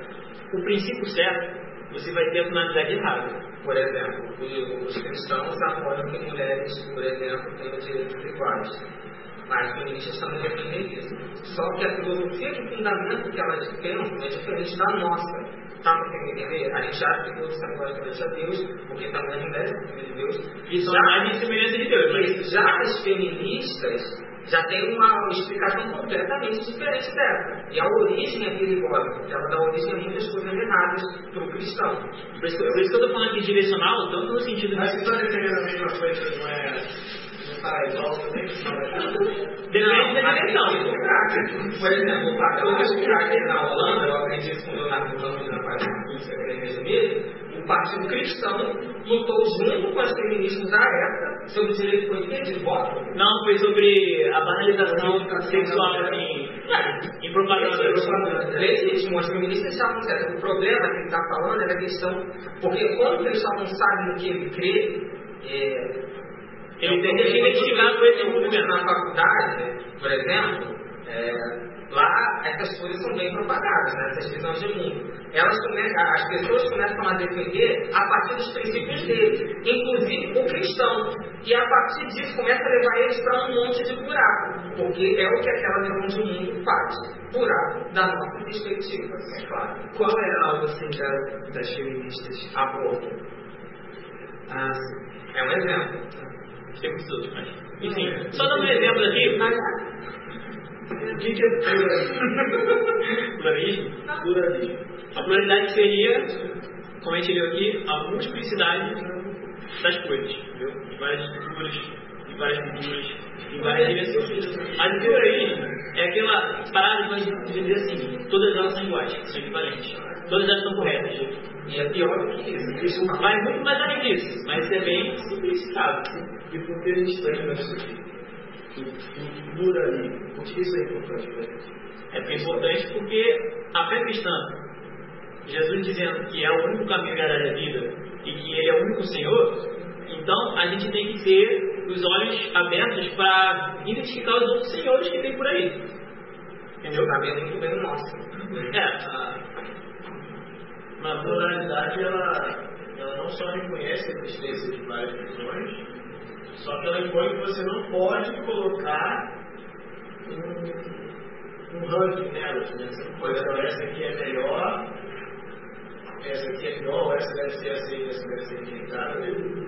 o princípio certo, você vai ter a finalidade errada. Por exemplo, os cristãos apoiam que mulheres, por exemplo, tenham direitos iguais. Mas feministas também defendem isso. Só que a filosofia de fundamento que elas pensam é diferente da nossa. Tá para entender? A gente acha que todos são iguais a Deus, porque mulheres são filhas de Deus. E são mais em semelhança de Deus. Mas Já as feministas já tem uma explicação completamente diferente dessa. E a origem é perigosa, porque ela dá origem a muitas coisas erradas para o cristão. por isso, que- por isso que eu estou falando aqui direcional, tanto no sentido Mas se está defendendo a mesma coisa, não é. Não está igual também? Depende da direção. que. Por exemplo, o explicar que na Holanda, eu aprendi isso com o Leonardo Ramos na página polícia resumir, o Partido Cristão lutou junto com as feministas da época sobre o direito o quê? de voto. Não, foi sobre a banalização sexual em, em propaganda. Legítimo, as feministas estavam certas. O problema que ele está falando é a questão, porque como eles estavam sabendo que ele crê, é, Ele tem que se identificar com esse movimento. na faculdade, por exemplo, é, lá essas coisas são bem propagadas, né, essas visões de mundo. Elas começam, as pessoas começam a defender a partir dos princípios deles, inclusive o cristão. E a partir disso começa a levar eles para um monte de buraco, porque é o que aquela visão de mundo faz. Buraco da nossa perspectiva, é claro. Qual é algo assim da- das feministas? Aborto Ah, é um exemplo. Tem muitos outros, mas. Enfim, só dando um exemplo aqui. O que, que é pluralismo? Pluralismo. A pluralidade seria, como a gente leu aqui, a multiplicidade das coisas, entendeu? De várias estruturas, várias culturas, de várias. Mas o pluralismo é aquela parada de dizer assim, todas elas são iguais, são equivalentes. Todas elas estão corretas. E é pior do que isso. Isso vai muito mais além disso, mas é bem simplificado. E por que a gente está indo nisso aqui? O pluralismo. Por que isso é importante para a gente? É é importante porque a fé cristã, Jesus dizendo que é o único caminho e a vida e que Ele é o único Senhor, então a gente tem que ter os olhos abertos para identificar os outros senhores que tem por aí. Entendeu? Sabendo muito bem o nosso. É, a, A pluralidade, ela, ela não só reconhece a existência de várias visões, Só que ela impõe que você não pode colocar um, um ranking nelas, né? Você não pode falar, essa aqui é melhor, essa aqui é igual, essa deve ser aceita, essa deve ser rejeitada.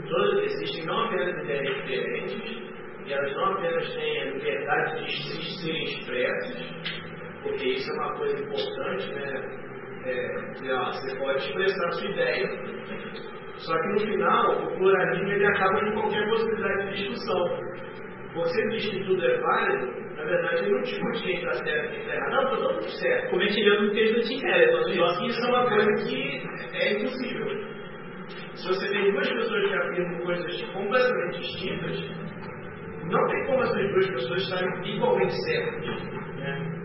Todas existem não apenas ideias diferentes, e elas não apenas têm a liberdade de se serem expressas, porque isso é uma coisa importante, né? É, você pode expressar a sua ideia. Só que no final, o pluralismo ele acaba com qualquer possibilidade de discussão. Você diz que tudo é válido, verdade ele não discute quem está certo e quem está errado. Não, está todo mundo certo. Como a gente viu no texto do Tim Keller, só que isso é uma coisa que é impossível. Se você tem duas pessoas que afirmam coisas completamente distintas, não tem como essas duas pessoas estarem igualmente certas. Né?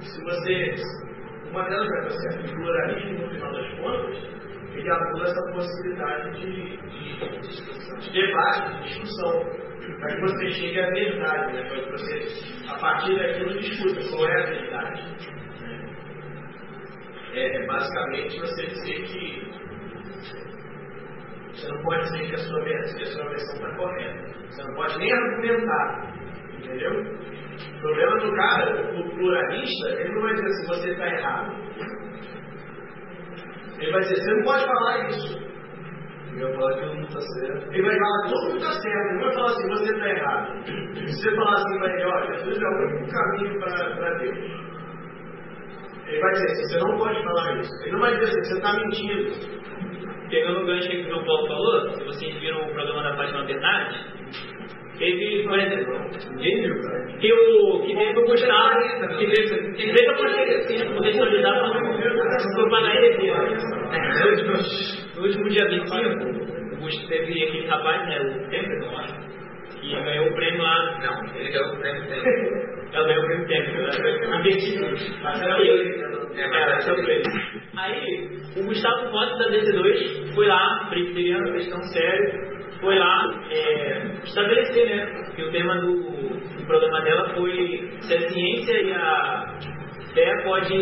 Se você. Uma delas vai estar certa, o pluralismo, no final das contas, ele anula essa possibilidade de, de, de debate, de discussão, que você chegue à verdade, né? que você, a partir daquilo, discuta qual é a verdade. Né? É basicamente você dizer que você não pode dizer que a sua, que a sua versão está correta. Você não pode nem argumentar. Entendeu? O problema do cara, o pluralista, ele não vai dizer assim, você está errado. Ele vai dizer, você não pode falar isso. Ele vai falar que todo mundo está certo. Ele vai falar, todo mundo está certo. Ele não vai falar assim, você está errado. Se você falar assim ele, ó, Jesus é o único caminho para Deus. Ele vai dizer assim, você não pode falar isso. Ele não vai dizer assim, você está mentindo. Pegando o gancho que o João Paulo falou, se vocês viram o programa da Fátima Bernardes, teve, por exemplo, cara. que o que teve o Gustavo, que teve, que teve a potencialidade para propagar heresia. No último dia 25, o Gustavo teve aquele rapaz, né, o Temper, eu acho, que ganhou o prêmio lá. Não, ele ganhou o prêmio dele. Ela ganhou o prêmio Temper, né? Invertido. Mas era ele. É, era pra ele. Aí, o Gustavo Costa da DC2 foi lá, presbiteriano, questão séria, foi lá é, estabelecer, né? Que o tema do, do programa dela foi se a ciência e a fé pode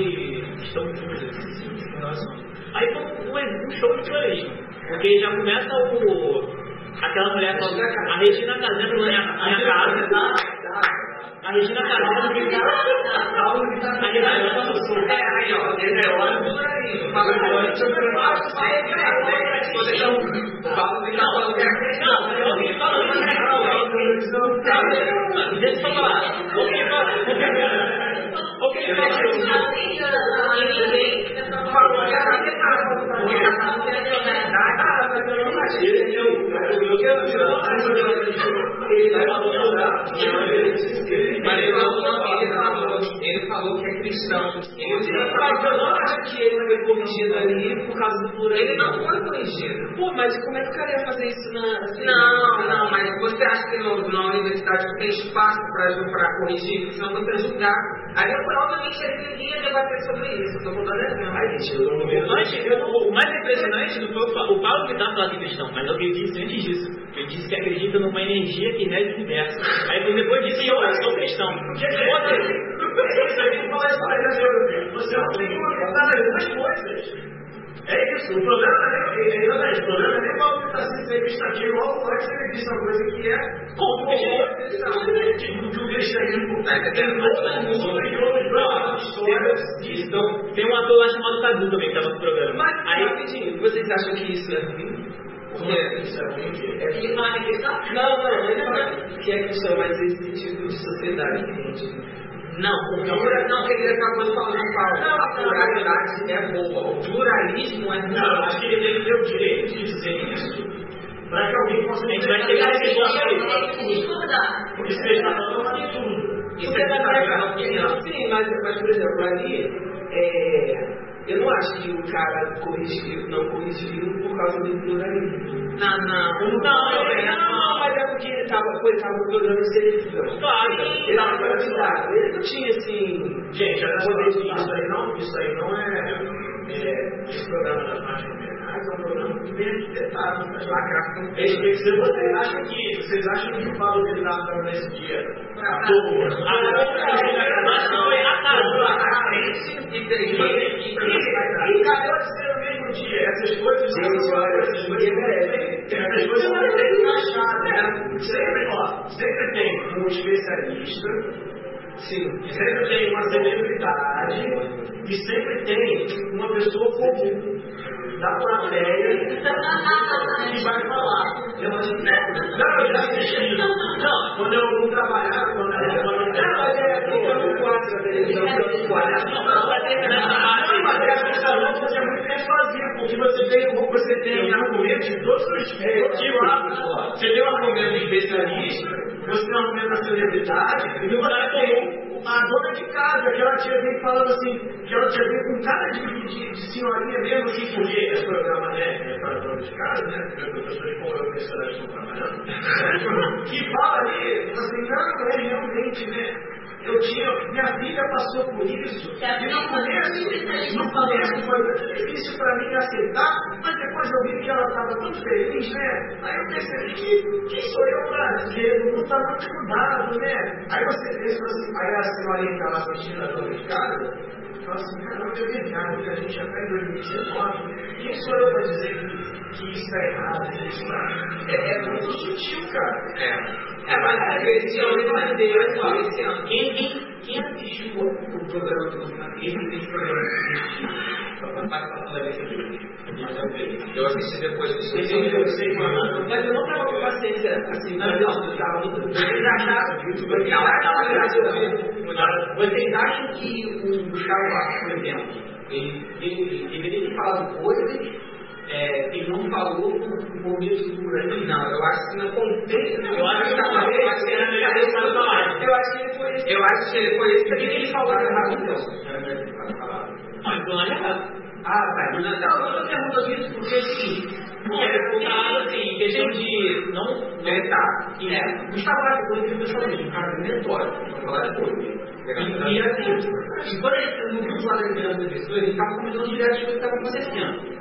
estão juntas em relação. Aí foi um, um show de pluralismo, porque já começa o aquela mulher falando, a Regina Casé na minha, minha casa, a Regina Casé que a Regina É, aí, ó, ele é hora o. O é é. O ele? O ele fala? Mas ele falou, ele falou, ele falou que é cristão. Ele não acho que ele foi corrigido ali por causa do Ele pluralismo. não foi corrigido. Pô, mas como é que o cara ia fazer isso na. Assim, Não, não, mas você acha que na universidade tem espaço para corrigir? Senão você vai julgar. Aí eu provavelmente ele iria debater sobre isso. Estou contando exemplo. Ai, gente, eu não eu não- o mais impressionante não foi o, Pa- o Paulo que estava falando de questão, mas é o ele disse antes disso. Ele disse que acredita numa energia que rege o universo. Aí depois disse, eu sou cristão. Outra, Você tem que falar isso para ele, Você não tem que acreditar nas duas coisas. É isso, o problema é, é, exatamente, o problema é nem que está sendo ser cristão, igual o antes ele disse uma coisa que é Como o cristianismo. do que o cristianismo tá. todo mundo. Então, tem um ator lá chamado Cadu também que estava no programa. Mas, Aí, vocês acham que isso é ruim? Isso é É que não é questão. Não, não, não é que é questão, mas esse tipo de sociedade que a gente. Não, o plura, não, ele acabou de falar do Paulo. A pluralidade é boa. O pluralismo é Não, eu acho que ele tem que ter o direito de dizer isso para que alguém possa gente vai chegar nesse ponto aí. Porque se ele está falando, vale tudo. Isso Porque é tá minha dando opinião. Sim, mas, mas por exemplo, ali, é, eu não acho que o cara corrigiu, não corrigiu por causa do pluralismo. Não, não. não, Não, ele não, não, mas é porque ele estava ele tava no programa de televisão. Claro. Ele estava candidato. Ele não tinha assim. Gente, olha só, isso aí não, isso aí não é, é esse programa da Fátima Bernardes é um programa que bem arquitetado, mas lacrar com Esse tem que vocês acham que vocês acham que o Paulo que estava nesse dia E cadê o ser no mesmo dia? Essas coisas olha, ninguém merece. essas coisas não têm né? Sempre, ó, sempre tem um especialista, sim, sempre tem uma celebridade e sempre tem uma pessoa comum da plateia que vai falar. Eu que não, eu já assisti. Não, quando eu vou trabalhar, quando eu eu não, mas é eu não gosto da televisão, eu não gosto. Não, mas é essa não você muito mais fazia, porque você tem, você tem argumentos de todos os tipos. Você tem um argumento especialista, você tem um argumento da celebridade, e você tem a dona de casa, aquela tia vem falando assim, que ela tia vem com cara de, de, de senhorinha mesmo, assim, porque esse programa, né, é para dona de casa, né, as pessoas como eu, personagem estão trabalhando, que fala ali, assim, não, é realmente, né, eu tinha, minha filha passou por isso, e no começo, no começo foi muito difícil para mim aceitar, mas depois eu vi que ela estava tão feliz, né? Aí eu percebi que quem sou eu para dizer, o mundo está muito mudado, né? Aí você pensa assim, aí a senhorinha que estava assistindo a dona de casa, fala assim, caramba, é verdade, que a gente está em 2019, quem sou eu para dizer que, que está errado, que está... É, é muito sutil, cara. É. É, mas é esse ano vai ter, esse ano. Quem, quem, quem assistiu o, o programa do Esse tem programa que assistiu. Participação da de hoje. Eu assisti depois do seu Mas eu não estava com paciência assim, não, eu estava muito. Vocês acharam Vocês acham que o Gustavo por exemplo, ele, ele deveria ter falado coisas é, ele não falou motivos por aí. Não, eu acho que no contexto. Eu acho que eu acho que era melhor ele falar. Eu acho que ele foi esse. Eu acho que ele foi esse. Por que ele falou errado então? Não, então é errado. Ah, tá. Não, não, eu tô perguntando isso porque o. Não, é colocado assim, questão de não. É, tá. É. Gustavo um pessoalmente, um cara vou falar depois. E, e assim, e quando ele não falar da liderança da pessoa, ele estava comentando direto coisas que estavam acontecendo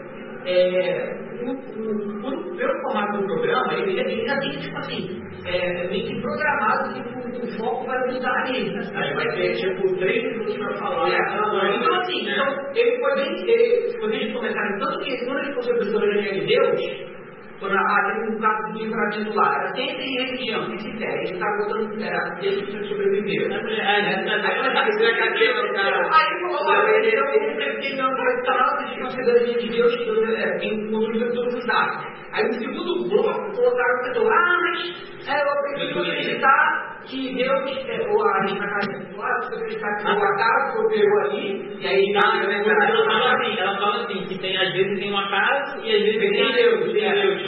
é, o, o, pelo formato do programa, ele, ele já tem, tipo assim, é, meio que programado que o, o foco vai mudar ali. Aí vai ter, tipo, três minutos para falar. É, então, assim, então, ele foi bem, ele, quando eles começaram, tanto que quando ele fosse professor de Deus, quando ah, teve um caso de livramento lá, era sempre em religião, em critério, ele estava botando, era desde que sobreviveu. É, né? Aí ele falou, olha, ele tem não canal de consideração de Deus, tem construído todos os dados. Aí no segundo bloco colocaram o setor, ah, mas é, eu preciso acreditar que Deus, é, ou a gente na casa. De lá, você acreditar que o acaso operou ali, e aí não, ela fala assim, ela fala assim, que tem, às vezes tem um acaso e às vezes tem Deus,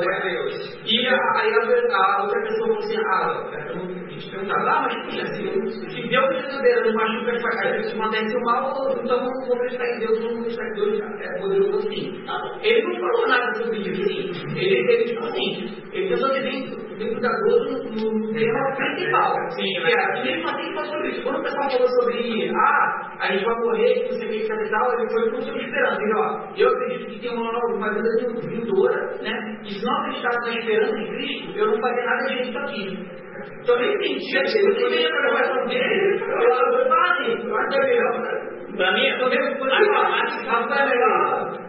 tem Deus. E aí a outra pessoa falou assim, ah, gente perguntava, ah, mas puxa, se, se Deus verdadeiro não machuca as facas, se mantém o mal, então vamos acreditar em Deus, vamos acreditar em Deus é poderoso assim. Ele não falou nada sobre isso, sim. Ele, ele tipo assim, ele pensou que dentro, dentro da dor no, tema principal. Sim, que era, e mesmo assim falou sobre isso. Quando o pessoal falou sobre, ah, a gente vai morrer, não sei o que, e tal, ele foi com sua esperança. Ele, ó, eu acredito que tem uma, uma vida vindoura, né? E se não acreditasse na esperança em Cristo, eu não faria nada disso aqui. Então eu nem entendi, eu poderia trabalhar com ele, eu eu acho que é melhor. Pra mim, a, parte,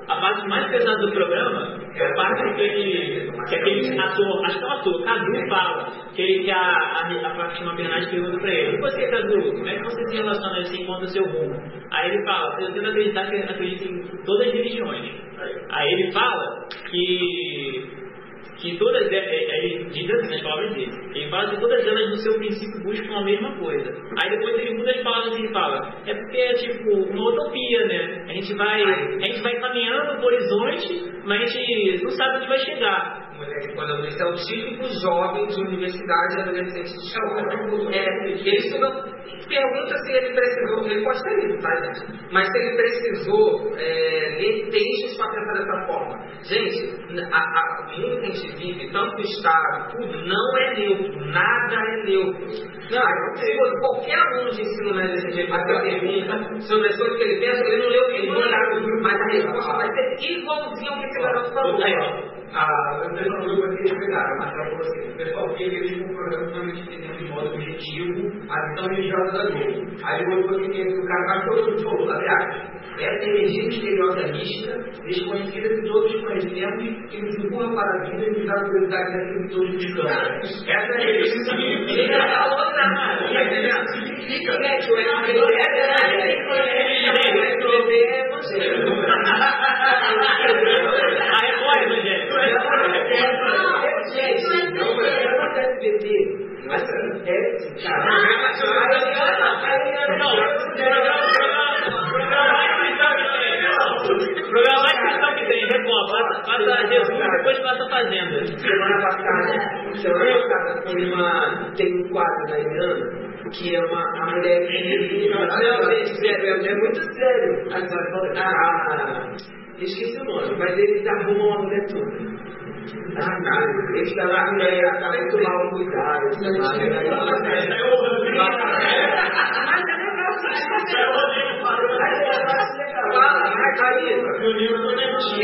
a parte mais pesada do programa é a parte que, ele, que aquele ator, acho que é o ator, Cadu fala, que, ele, que a, a, a Fátima Bernardes pergunta pra ele, você, Cadu, como é que você se relaciona assim encontra o seu rumo? Aí ele fala, eu tento acreditar que acredita em todas as religiões. Aí ele fala que que todas ele é, é, diz assim nas palavras dele, ele fala que todas elas no seu princípio buscam a mesma coisa. Aí depois ele muda as palavras e fala, é porque é tipo uma utopia, né? A gente vai, a gente vai caminhando no horizonte, mas a gente não sabe onde vai chegar. Disse, é o típico jovem de universidade, adolescente de escola. É, ele estudou pergunta se ele precisou, ele pode ter lido, tá, gente? Mas se ele precisou é, ler textos para pensar dessa forma. Gente, a, a, o mundo que a gente vive, tanto o Estado, tudo, não é neutro, nada é neutro. Não, qualquer aluno de ensino médio desse jeito fazer a pergunta sobre as coisas que ele pensa, ele não leu o livro, mas a resposta vai ser igualzinho ao que esse garoto falou. Eu tenho um grupo aqui de pegar, mas para você, o pessoal quer que eles um programa totalmente entendendo de modo objetivo a visão religiosa da Globo. Aí o outro que o cara mais todo falou, abre aspas, essa energia misteriosa mística, desconhecida de todos os conhecimentos tempo e que nos empurra para a vida e nos dá a prioridade daquilo que todos buscamos. Essa é a isso significa a outra. Tá entendendo? Significa. Gente, o SBT é SBT é evangelho. Gente, não, mas é uma SBT. Nossa, é, cara. Não, o programa, programa mais cristão que tem. Record. Passa, passa Jesus, depois passa Fazenda. Semana passada, semana passada foi uma. Tem um quadro da Eliana que é uma a mulher que. Não, gente, sério, é, é muito sério. A, a, esqueci o nome, mas eles arrumam a mulher toda. Ah, cara, eles estão lá, mulher, tá muito mal cuidado. Mas é legal, Fala,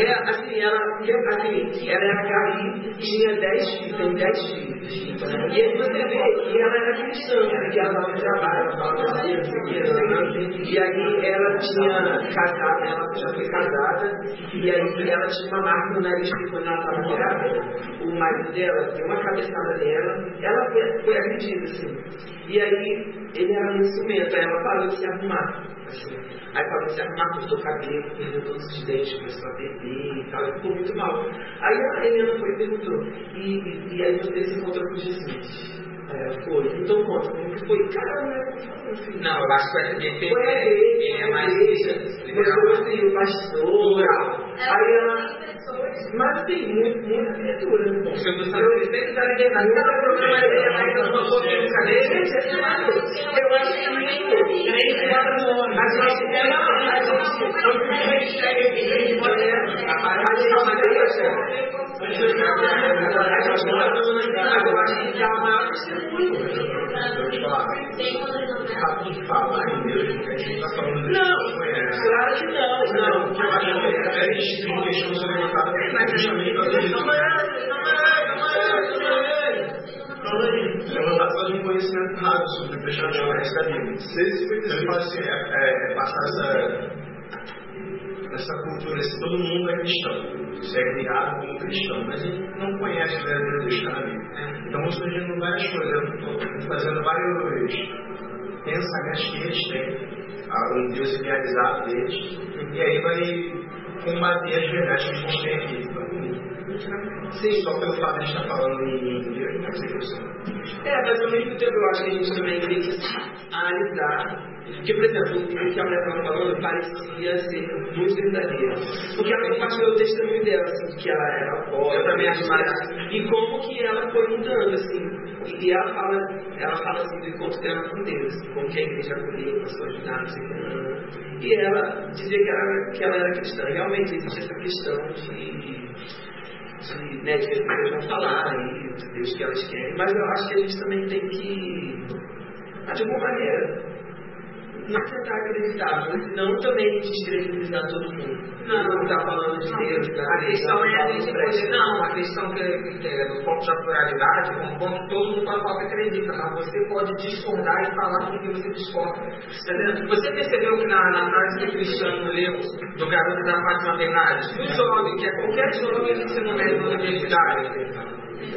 é, assim, ela, assim, ela era Gabi e tinha 10 filhos, tem 10 filhos. E aí você vê que ela era cristã, que ela dava trabalho, ela dava trabalho, não sei o que, e aí ela tinha casado, ela já foi casada, e aí ela tinha uma marca no nariz que quando ela estava grávida, o marido dela deu uma cabeçada nela, ela foi, agredida, assim. E aí ele era muito ciumento, aí ela parou de se arrumar. Assim. Aí parou de se arrumar, cortou o cabelo, perdeu todos os dentes, começou a beber e tal, e ficou muito mal. Aí a Helena foi e perguntou, e, e, e aí você se encontrou com Jesus? Ela foi, então conta, como que foi? Caramba, né? Assim, Não, eu acho que SBT foi é, ele, ele é mais Mas eu assim, o pastor, aí ela... Mas tem muito, muita criatura, né? Silvio Eu sempre tá ligado, cada programa dele é mais uma pouquinho cadê? Gente, é demais. Eu acho que muito. Três, quatro anos. A gente é não, a gente a gente não deixa. A gente não eu acho que dá o maior testemunho. Eu te falar, tem uma rápido de falar Deus, a gente tá falando de Não, claro que não, não. Eu acho que só um conhecimento sobre o fechamento da Bíblia. Se ele fala assim, é, é, passar essa essa cultura, se todo mundo é cristão, você é criado como cristão, mas a gente não conhece o verdadeiro Deus na Bíblia. Então vão surgindo várias coisas, eu estou fazendo vários pensamentos que eles têm, a- um Deus idealizado deles, e aí vai combater as verdades que gente tem aqui. Então, sim, só pelo fato de estar falando em Deus, não quer dizer que eu sou. É, mas ao mesmo tempo eu acho que a gente também tem que analisar. Porque, por exemplo, o que a mulher estava falando parecia ser muito verdadeiro. Porque ela compartilhou o testemunho dela, assim, que ela era alcoólatra. Eu também acho mais. E como que ela foi mudando, assim. E ela fala, ela fala assim do encontro dela com Deus, como que a igreja acolheu, passou a ajudar, não sei. E ela dizia que, era, que ela era cristã. Realmente existe essa questão de de, né, que as pessoas vão falar aí, de Deus que elas querem, mas eu acho que a gente também tem que, de alguma maneira, não tentar acreditar, não também descredibilizar todo mundo. Não. não tá falando de Deus, da A questão é a gente poder. Não, a questão que, é do ponto da pluralidade é um ponto que todo mundo pode falar que acredita, mas você pode discordar e falar do que você discorda. Entendeu? Você percebeu que na, na frase que o Cristiano leu do garoto da Fátima Bernardes, o jovem, que é qualquer jovem do ensino médio da universidade,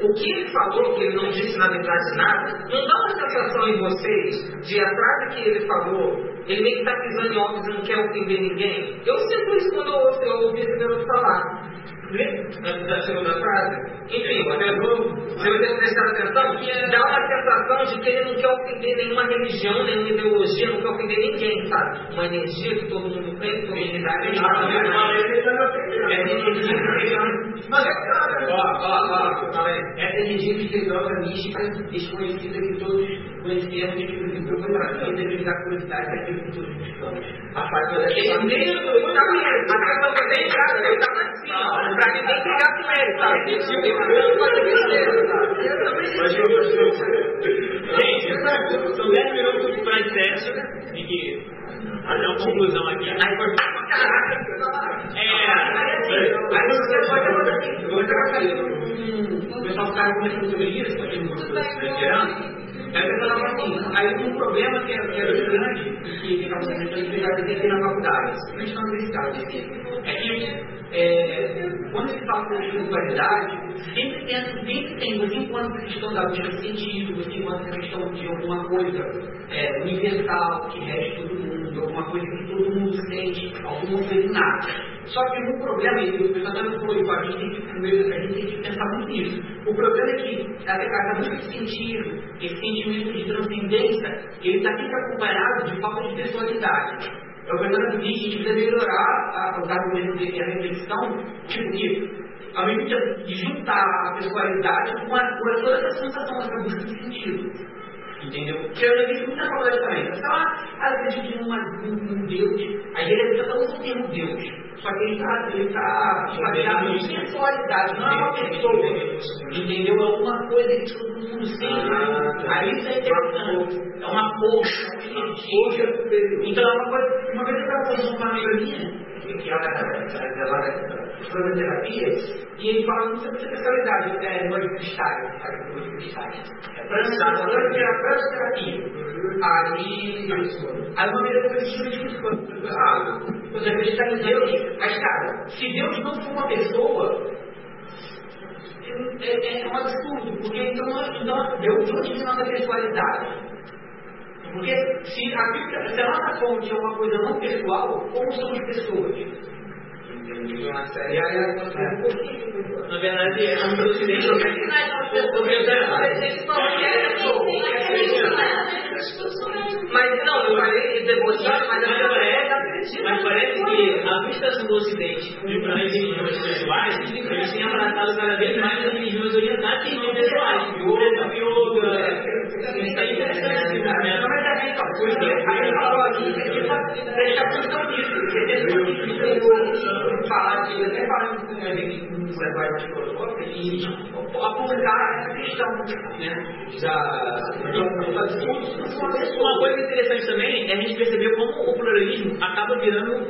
o que ele falou, que ele não disse na verdade nada, não dá uma sensação em vocês de atrás do que ele falou, ele meio que está pisando em ovos e não quer ofender ninguém? Eu sinto isso quando eu ouço, eu ouvi esse garoto falar. Na na segunda frase. Enfim, você, se você prestar atenção, dá uma sensação de que ele não quer ofender nenhuma religião, nenhuma ideologia, não quer ofender ninguém, sabe? Uma energia que todo mundo tem, que todo mundo dá, ele está É Mas é claro. Ó, ó, ó, aí. Essa energia misteriosa, mística, desconhecida que todos conhecemos e que nos empurra para a vida e da curiosidade que todos buscamos. A Fátima da Ele nem eu tava a questão foi bem clara, ele tava assim, ó, pra ninguém pegar com ele, sabe? Ele não fazer besteira, sabe? Eu também Mas eu Gente, são 10 minutos para encerro, em que fazer uma conclusão aqui. Aí foi pra caraca, É, Aí você pode fazer assim, eu vou trabalhar com o pessoal que estava conversando sobre isso, grupo dos veteranos. Aí eu pensava assim, aí um problema que é, que bem grande, que acaba sendo explicado aqui na faculdade, principalmente na universidade aqui, é que é, quando se fala de espiritualidade, sempre tem, sempre tem, você enquanto cristão da busca científica, você enquanto cristão de alguma coisa é, universal, que rege todo mundo, alguma coisa que todo mundo sente, alguma coisa inata. Só que o problema, e o também falou isso, a gente tem que, a gente tem que pensar muito nisso. O problema é que a, a busca de sentido, esse sentimento de transcendência, ele está sempre acompanhado de falta de personalidade. É o diz que a gente precisa melhorar a, e a reflexão, tipo que ao invés de juntar a pessoalidade com, a, com toda essa sensação, essa busca de sentido. Entendeu? Porque eu já vi muita faculdade também. Você vezes, de um Deus, a igreja está usando o termo Deus. Só que ele está ele tá baseado em sensualidade, não é uma pessoa. Entendeu? É uma coisa que todo mundo sente. Ah, Aí isso é interessante. É uma força, uma energia. Então é uma coisa. Uma vez eu estava conversando com uma amiga minha, que é lá da terapia, e ele fala muito sobre essa especialidade, é de cristais, sabe? Negócio de cristais. É terapia. Aí, aí uma vez eu falei, tipo, ah, você acredita em Deus, mas cara, se Deus não for uma pessoa, é, é um absurdo, porque então, então Deus não tem nossa pessoalidade. Porque se a, Bíblia, se a nossa fonte é uma coisa não pessoal, como somos pessoas? E aí um pouquinho. Na verdade, é um ocidente. Mas não, eu falei demonstrar, mas Mas parece, mas parece que a vista do Ocidente para as religiões pessoais, eles têm abraçado cada vez mais as religiões orientais que são pessoais. Yoga, yoga. Aí ele falou aqui, que presta atenção nisso, porque falar de, até falando com a gente com o Eduardo de apontar essa questão, né, da, Uma coisa interessante também é a gente perceber como o pluralismo acaba virando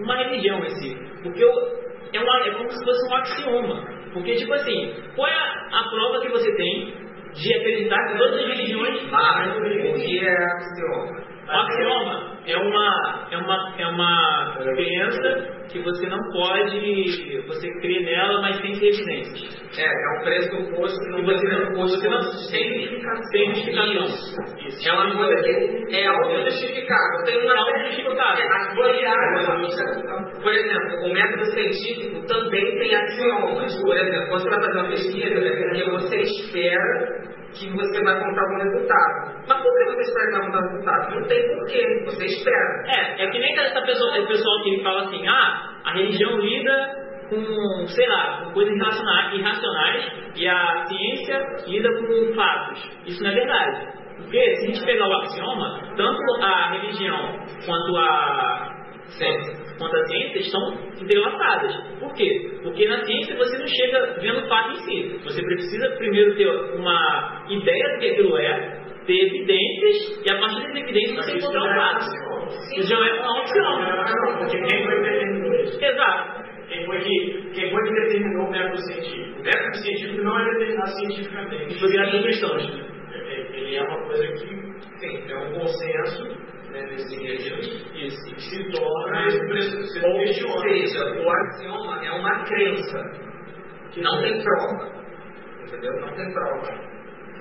uma religião em si. Porque é, uma- é como se fosse um axioma. Porque, tipo assim, qual é a prova que você tem de acreditar que todas as religiões. Mas, o que é axioma? O axioma é uma, é uma, é uma crença que você não pode. Você crê nela, mas sem ter evidências. É, é um pressuposto que não você tem não, você não tem, justificação. tem justificação. Isso. Isso. É uma coisa que é autojustificável. Tem uma É autojustificável. É, as variáveis. Por exemplo, o método científico também tem axiomas. Por exemplo, quando você vai fazer uma pesquisa, você espera que você vai contar um resultado. Mas por que você espera que vai contar um resultado? Não tem porquê. Você espera. É, é que nem essa pessoa, esse pessoal que fala assim, ah, a religião lida com, sei lá, com coisas irracionais, irracionais e a ciência lida com fatos. Isso não é verdade. Porque se a gente pegar o axioma, tanto a religião quanto a Ciência. Quanto a ciência estão entrelaçadas. Por quê? Porque na ciência você não chega vendo o fato em si. Você precisa primeiro ter uma ideia do que aquilo é, ter evidências, e a partir das evidências você encontrar o fato. Isso já é um axioma. Porque quem foi que determinou isso? Exato. Quem foi que, quem foi que determinou o método científico? O método científico não é determinado cientificamente. Isso foi criado por cristãos. Ele é uma coisa que sim, é um consenso nesse nível Isso. e que se torna Ou seja, o axioma é uma crença. Não tem prova. Entendeu? Não tem prova.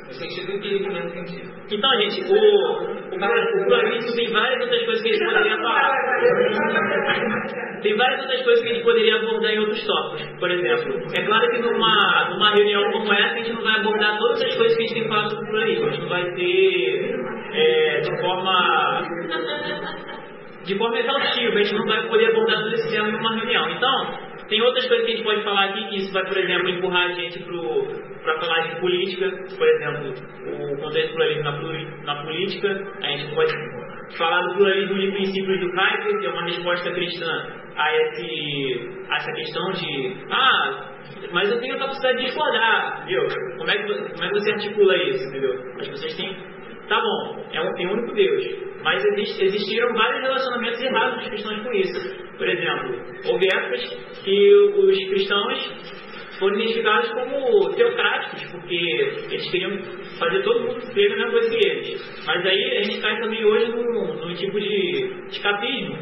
No sentido empírico, mesmo científico. Então, gente, o, o, o pluralismo tem várias outras coisas que a gente poderia falar. Tem várias outras coisas que a gente poderia abordar em outros tópicos. Por exemplo, é claro que numa, numa reunião como essa, a gente não vai abordar todas as coisas que a gente tem que falar sobre o pluralismo. A gente vai ter é, de forma de forma exaustiva, a gente não vai poder abordar todo esse tema em uma reunião. Então, tem outras coisas que a gente pode falar aqui, que isso vai, por exemplo, empurrar a gente para falar de política, por exemplo, o contexto do pluralismo na, na política, a gente pode falar do pluralismo de princípios do Kuyper, que é uma resposta cristã a, esse, a essa questão de, ah, mas eu tenho a capacidade de discordar, viu? Como é que como é que você articula isso, entendeu? As pessoas têm Tá bom, é um, tem um único Deus. Mas exist- existiram vários relacionamentos errados dos cristãos com isso. Por exemplo, houve épocas que os cristãos foram identificados como teocráticos, porque eles queriam fazer todo mundo crer na mesma coisa que eles. Mas aí a gente cai também hoje num tipo de escapismo,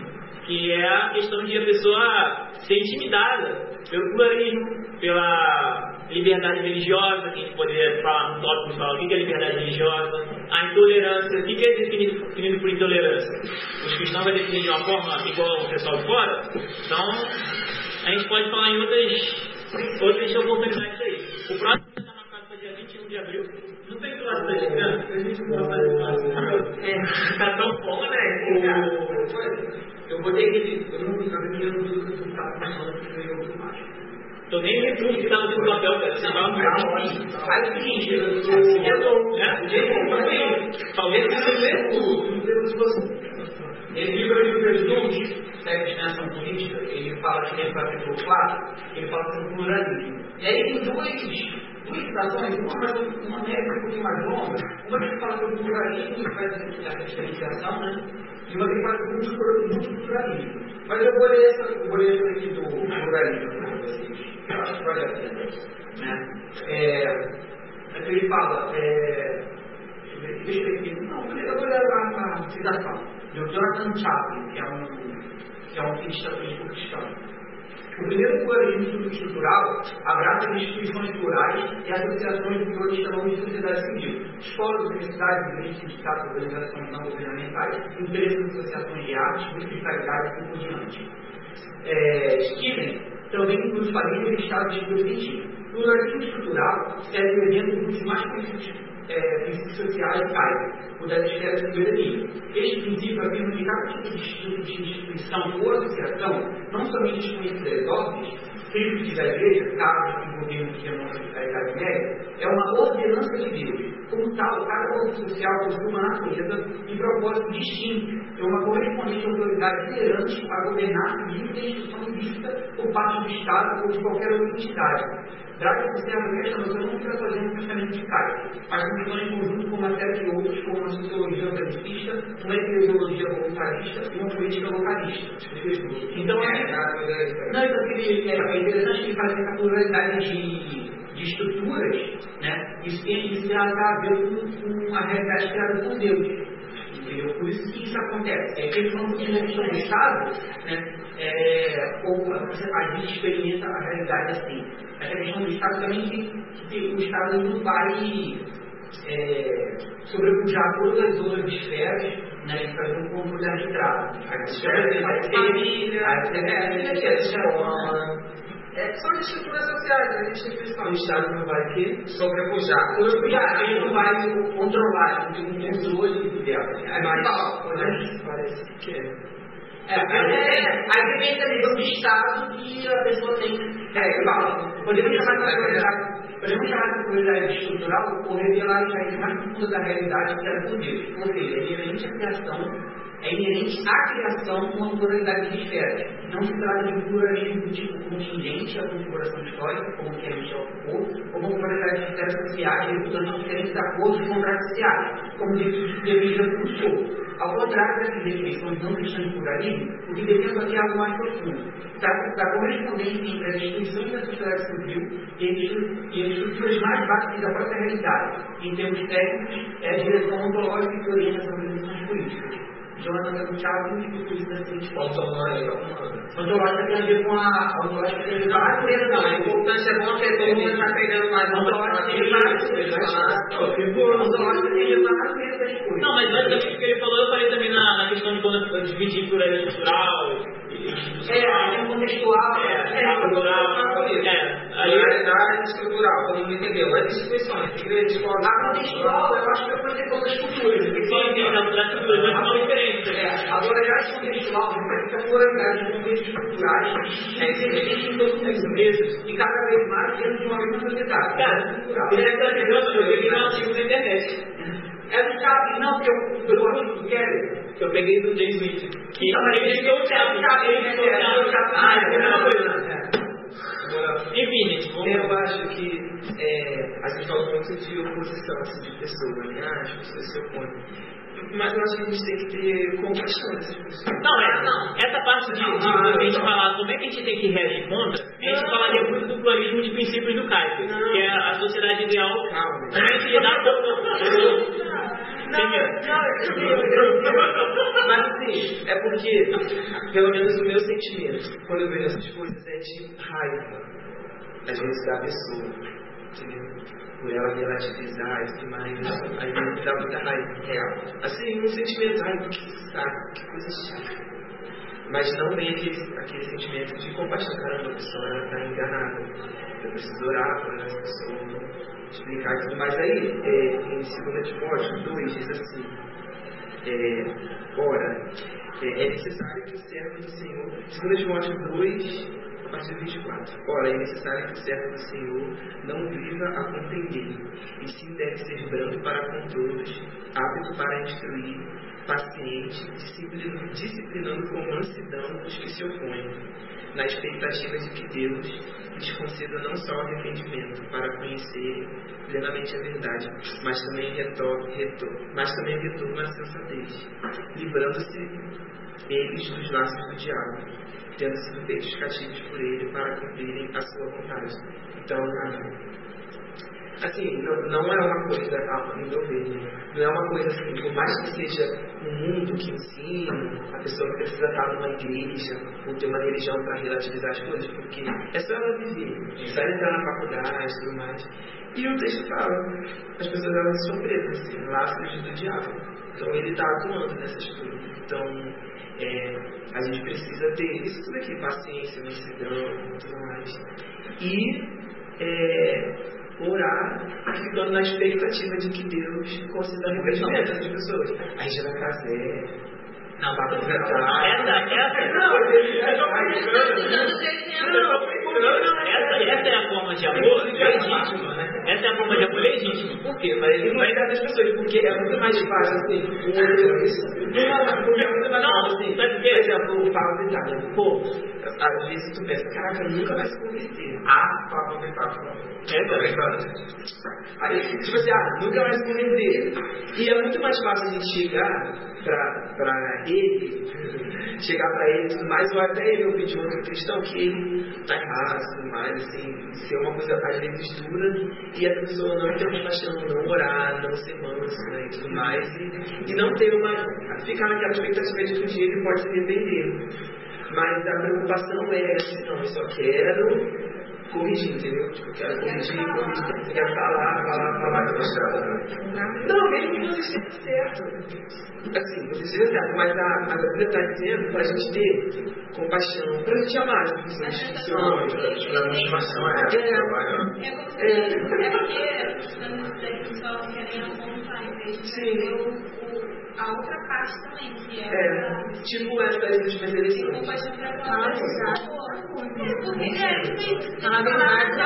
que é a questão de a pessoa ser intimidada pelo pluralismo, pela liberdade religiosa, que a gente poderia falar no tópico falar o que é liberdade religiosa, a intolerância, o que é definido, definido por intolerância? Os cristãos vão definir de uma forma igual o pessoal de fora? Então, a gente pode falar em outras, outras oportunidades aí. O próximo está marcado para dia 21 de abril. Não tem classe da gigante? A gente não vai fazer classe. É, tá tão bom, né? Eu botei aquele. Eu não vi a minha dúvida que eu estava pensando que veio automático. Tô nem que estava no papel, cara. Você tava Faz o seguinte, eu né? Talvez você lê tudo. Esse livro é livro de Dulce, Série de Extensão Política, ele fala que tem capítulo 4, ele fala sobre pluralismo. E aí tem duas citações, uma, uma média um pouquinho mais longa, uma que fala sobre pluralismo, que faz essa diferenciação, né? E uma que fala sobre multiculturalismo. Mas eu vou ler essa, eu vou ler aqui do pluralismo para vocês. Eu acho que vale a pena. Né? É, ele fala, é, deixa eu ver aqui, não, eu vou ler a, citação do Jonathan Chaplin, que é um, que é um político cristão. O primeiro pluralismo estrutural abraça instituições plurais e associações de que hoje chamamos de sociedade civil. Escolas, universidades, igrejas, sindicatos, organizações não governamentais, empresas, associações de arte, hospitalidade e por diante. É, Steven também nos família e estado de científico. Pluralismo estrutural serve o exemplo dos mais conhecidos é, princípios sociais caem, o das esferas de soberania. Este princípio afirma que cada tipo de instituição ou associação, não somente desconhecida das ordens, críticos da igreja, casos que que chamamos da Idade Média, é uma ordenança de Deus. Como tal, cada grupo social possui uma natureza e propósito distinto, é uma correspondente autoridade liderante a governar e livre vista por parte do Estado ou de qualquer outra entidade. Braga observa que esta noção não fica sozinha no pensamento de Caio, mas funciona em conjunto com uma série de outros, como uma sociologia organicista, uma eclesiologia voluntarista e uma política localista. Então, é, não, então, é, é interessante que ele faz essa pluralidade de, de estruturas, né? Isso tem isso tem a ver com, com a realidade criada por Deus. Entendeu? Por isso que isso acontece. É que eles não do Estado, né? É, ou a gente experimenta a realidade assim essa questão do Estado também que, que o Estado não vai é, sobrepujar todas as outras esferas né, e fazer um controle arbitrário. A esfera da família, a escola. É, são as estruturas sociais, as instituições. O Estado não vai ter sobrepujar. Sobrepujar, ele não vai controlar, tem um controle dela. É mais. Parece que é. É, é, aí vem essa visão de Estado que a pessoa tem. É, fala, podemos chamar de pluralidade, podemos chamar de pluralidade estrutural ou revelar os raiz mais profundas da realidade que era por Deus. Ou seja, é inerente à criação é inerente à criação uma pluralidade de esferas. Não se trata de pluralismo tipo contingente à configuração histórica, como que a gente ocupou, ou uma pluralidade de esferas sociais resultando de diferentes acordos contraciais, como por Rousseau. Ao contrário dessas definições não cristãs de pluralismo, o que defende aqui é algo mais profundo. Trata da correspondência entre as instituições da sociedade civil e as estruturas mais básicas da própria realidade. Em termos técnicos, é a direção ontológica que orienta as organizações políticas. Jonathan Santiago institui da seguinte forma. Ontológica tem a ver com a. Ontológica tem a ver com a natureza não. A importância é bom que todo mundo está pegando mais. Ontológica tem a ver com a natureza. Ontológica tem a ver com a natureza das coisas. Não, mas basicamente o que ele falou, eu falei também na, questão de quando dividir por aí cultural. É, é contextual, é, é cultural, é, aí da área estrutural, todo mundo entendeu, as instituições, igreja, escola, a contextual, eu acho que eu conhecer todas as culturas, sim, sim, as culturas são diferentes. É, agora já as contextual, representa a pluralidade de contextos culturais, é, existem em todos os meses, e cada vez mais dentro de uma mesma sociedade. Cara, você deve estar pegando, eu peguei um artigo na internet. É do Chaplin, não, porque eu, eu artigo do Kelly, que eu peguei do James Smith. Que então, mas ele citou o Chaplin. Ele citou o Chaplin. Ah, é a mesma coisa. Enfim, gente, vamos... Eu acho que é, a gente fala muito de oposição assim, de pessoas, né? Ah, as pessoas se opõem. Mas eu acho que a gente tem que ter compaixão dessas pessoas. Não, é, não. Essa parte de, de a gente falar como é que a gente tem que reagir contra, a gente falaria muito do dualismo de princípios do Kaiser, Não. que é a sociedade ideal Calma. também se lidar com Não, não, eu- Mas assim, é porque, pelo menos o meu sentimento, quando eu vejo essas coisas, é de raiva, às vezes, da pessoa, entendeu? Por ela relativizar e mais, aí me dá muita raiva, real. Assim, um sentimento, ai, que saco, que coisa chata. Mas não vem aquele, sentimento de compaixão, caramba, a pessoa está enganada. Eu preciso orar por essa pessoa, explicar e tudo mais. Aí, é, em 2 Timóteo 2, diz assim, é, ora, é, é necessário que o servo do Senhor, 2 Timóteo 2, a partir do 24, ora, é necessário que o servo do Senhor não viva a contender, e sim deve ser brando para com todos, apto para instruir, paciente, disciplin- disciplinando com mansidão os que se opõem, na expectativa de que Deus lhes conceda não só o arrependimento para conhecerem plenamente a verdade, mas também retor, retor, mas também retorno à sensatez, livrando-se eles dos laços do diabo, tendo sido feitos cativos por ele para cumprirem a sua vontade. Então, assim, não, não é uma coisa, no meu ver, né? não é uma coisa assim, por mais que seja um mundo que ensina, a pessoa não precisa estar numa igreja ou ter uma religião para relativizar as coisas, porque é só ela viver, só entrar na faculdade e tudo mais. E o texto fala, as pessoas elas são presas, assim, laços do diabo. Então ele está atuando nessas coisas. Então, é, a gente precisa ter isso tudo aqui, paciência, mansidão e tudo mais. E é, orar, ficando na expectativa de que Deus conceda arrependimento às pessoas. A Regina Casé, Não, Pablo Essa, Vittar. essa, Não, ele é Dando exemplo. essa, essa é a forma de amor legítima, né? Essa é a forma de amor legítima. Por quê? Mas ele vai vai dar das pessoas, porque é muito mais fácil assim, um outro isso. Não, porque é muito mais Não, fácil assim. sabe por quê? Por exemplo, o Paulo Vittar, né? pô, às vezes tu pensa, caraca, nunca vai se converter. Ah, Pablo Vittar. É, Tô cara. brincando. Aí, tipo assim, ah, nunca vai se converter. E é muito mais fácil a gente chegar pra, pra ele, chegar pra ele e tudo mais, ou até ele ouvir de outro cristão que ele tá errado mais, assim, ser uma coisa às vezes dura, e a pessoa não ter compaixão, não orar, não ser manso, né, e tudo mais, e, e não ter uma. ficar naquela expectativa de que um dia ele pode se arrepender. Mas a preocupação é assim, não, eu só quero corrigir, entendeu? Tipo, eu quero corrigir, corrigir, eu quero falar, falar, falar, falar. Não, mesmo que você esteja certo. Assim, você esteja certo, mas a, a Bíblia está dizendo para a gente ter compaixão, para a gente amar as pessoas que amam. A motivação é essa, É. É se é porque os só querem apontar, em vez de o, a outra parte também, que é, É, tipo essas últimas eleições. compaixão para com Ah, a pessoa. exato. É, porque é, tem que Na falar verdade,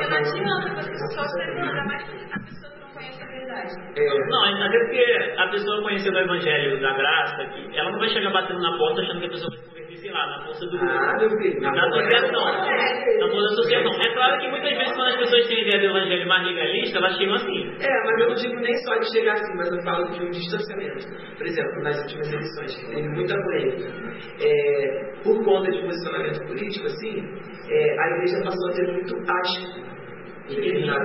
não adianta você só ser ainda mais a pessoa que não conhece a verdade. É, Não, até porque a pessoa conhecendo o Evangelho da Graça, ela não vai chegar batendo na porta achando que a pessoa vai sei lá, na força do. Ah, meu filho. Na associação. Na força da associação. É claro que muitas vezes quando as pessoas têm ideia do Evangelho mais legalista, elas chegam assim. É, mas eu não digo nem só de chegar assim, mas eu falo de um distanciamento. Por exemplo, nas últimas eleições, que teve muita polêmica, é, por conta de posicionamento político, assim, é, a igreja passou a ter muito em determinado.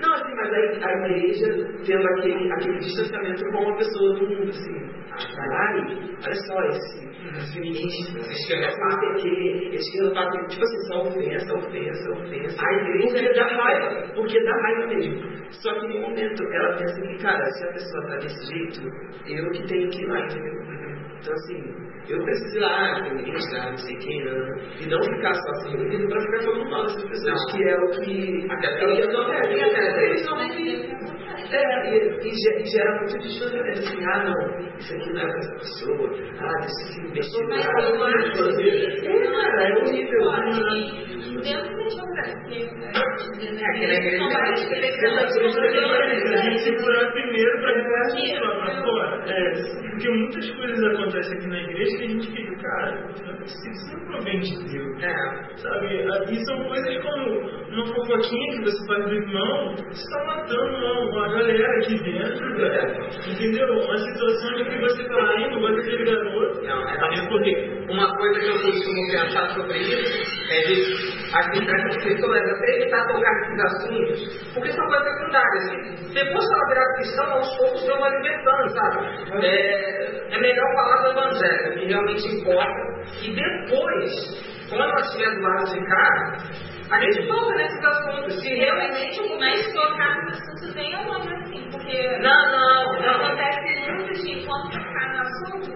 Não, assim, mas a, a igreja tendo aquele, aquele distanciamento com a pessoa do mundo, assim. Ai, olha só, esse esse feminista, esse quê, esse que não tá tipo assim, só ofensa, ofensa, ofensa. A igreja dá raiva, porque dá raiva mesmo. Só que no momento ela pensa que, cara, se a pessoa tá desse jeito, eu que tenho que ir lá, entendeu? Então assim, eu preciso ir lá, ministrar, não sei o que, não, e não ficar só assim, e pra ficar falando mal dessas pessoas, Não. que é o que. Até é o que acontece. porque- né? Eles não é. É, e, e e gera muito distanciamento, assim, ah não, isso aqui não é pra essa pessoa, ah, deixa eu acho que É, cara, é horrível. pode, segurar primeiro para fora. É, porque muitas coisas acontecem aqui na igreja que a gente fica, cara, isso não provém de Deus. É, Sabe? E são coisas como uma fofoquinha que você faz do irmão, você está matando uma, uma galera aqui dentro, velho. Entendeu? Uma situação de que você fala, ai, não gosta daquele garoto. não, é É porque Uma coisa que eu costumo pensar sobre isso, é de as diversas pessoas até evitar tocar nesses assuntos, porque são coisas secundárias. Assim. Depois que ela virar cristã, aos poucos deu uma libertando, sabe? É, é melhor falar do evangelho, que realmente importa, e depois, quando ela estiver do lado de cá, a gente toca nesses assuntos. Se realmente o Mas tocar nos assuntos bem ou não, assim, porque. Não, não, não. Acontece muito de quando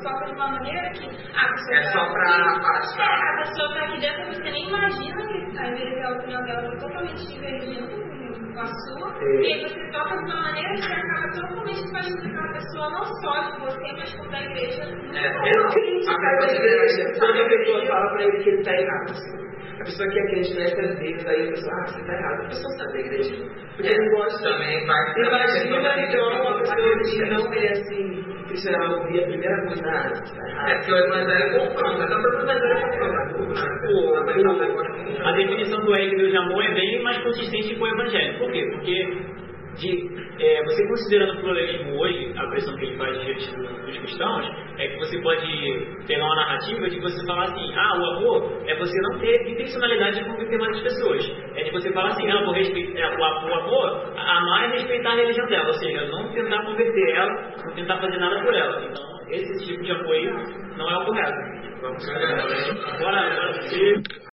toca de uma maneira que a pessoa. É só pra É, afastar. a pessoa tá aqui dentro, você nem imagina que a opinião dela tá totalmente divergindo com a sua. É. E aí você toca de uma maneira que acaba totalmente afastando aquela pessoa, não só de você, mas como da igreja. É, Ele não. critica a igreja. Quando a pessoa fala pra ele que ele está errado. A pessoa que é crente nessas vezes, aí a pessoa, ah, você está errado. A pessoa sabe da igreja. Porque ele não gosta. Também vai. Imagina então uma pessoa que não é assim, cristã, ouvir a primeira coisa, ah, você está É errado. porque o evangelho confronta, então o evangelho confronta. A definição do Deus de amor é bem mais consistente com o Evangelho. Por quê? Porque de, é, você considerando o pluralismo hoje, a pressão que ele faz diante do- dos cristãos, é que você pode pegar uma narrativa de você falar assim, ah, o amor é você não ter intencionalidade de converter mais as pessoas. É de você falar assim, ah, vou respeitar, é, o, o amor, amar é respeitar a religião dela, ou seja, não tentar converter ela, não tentar fazer nada por ela. Então, esse tipo de apoio não é o correto. Vamos ver. Bora, bora,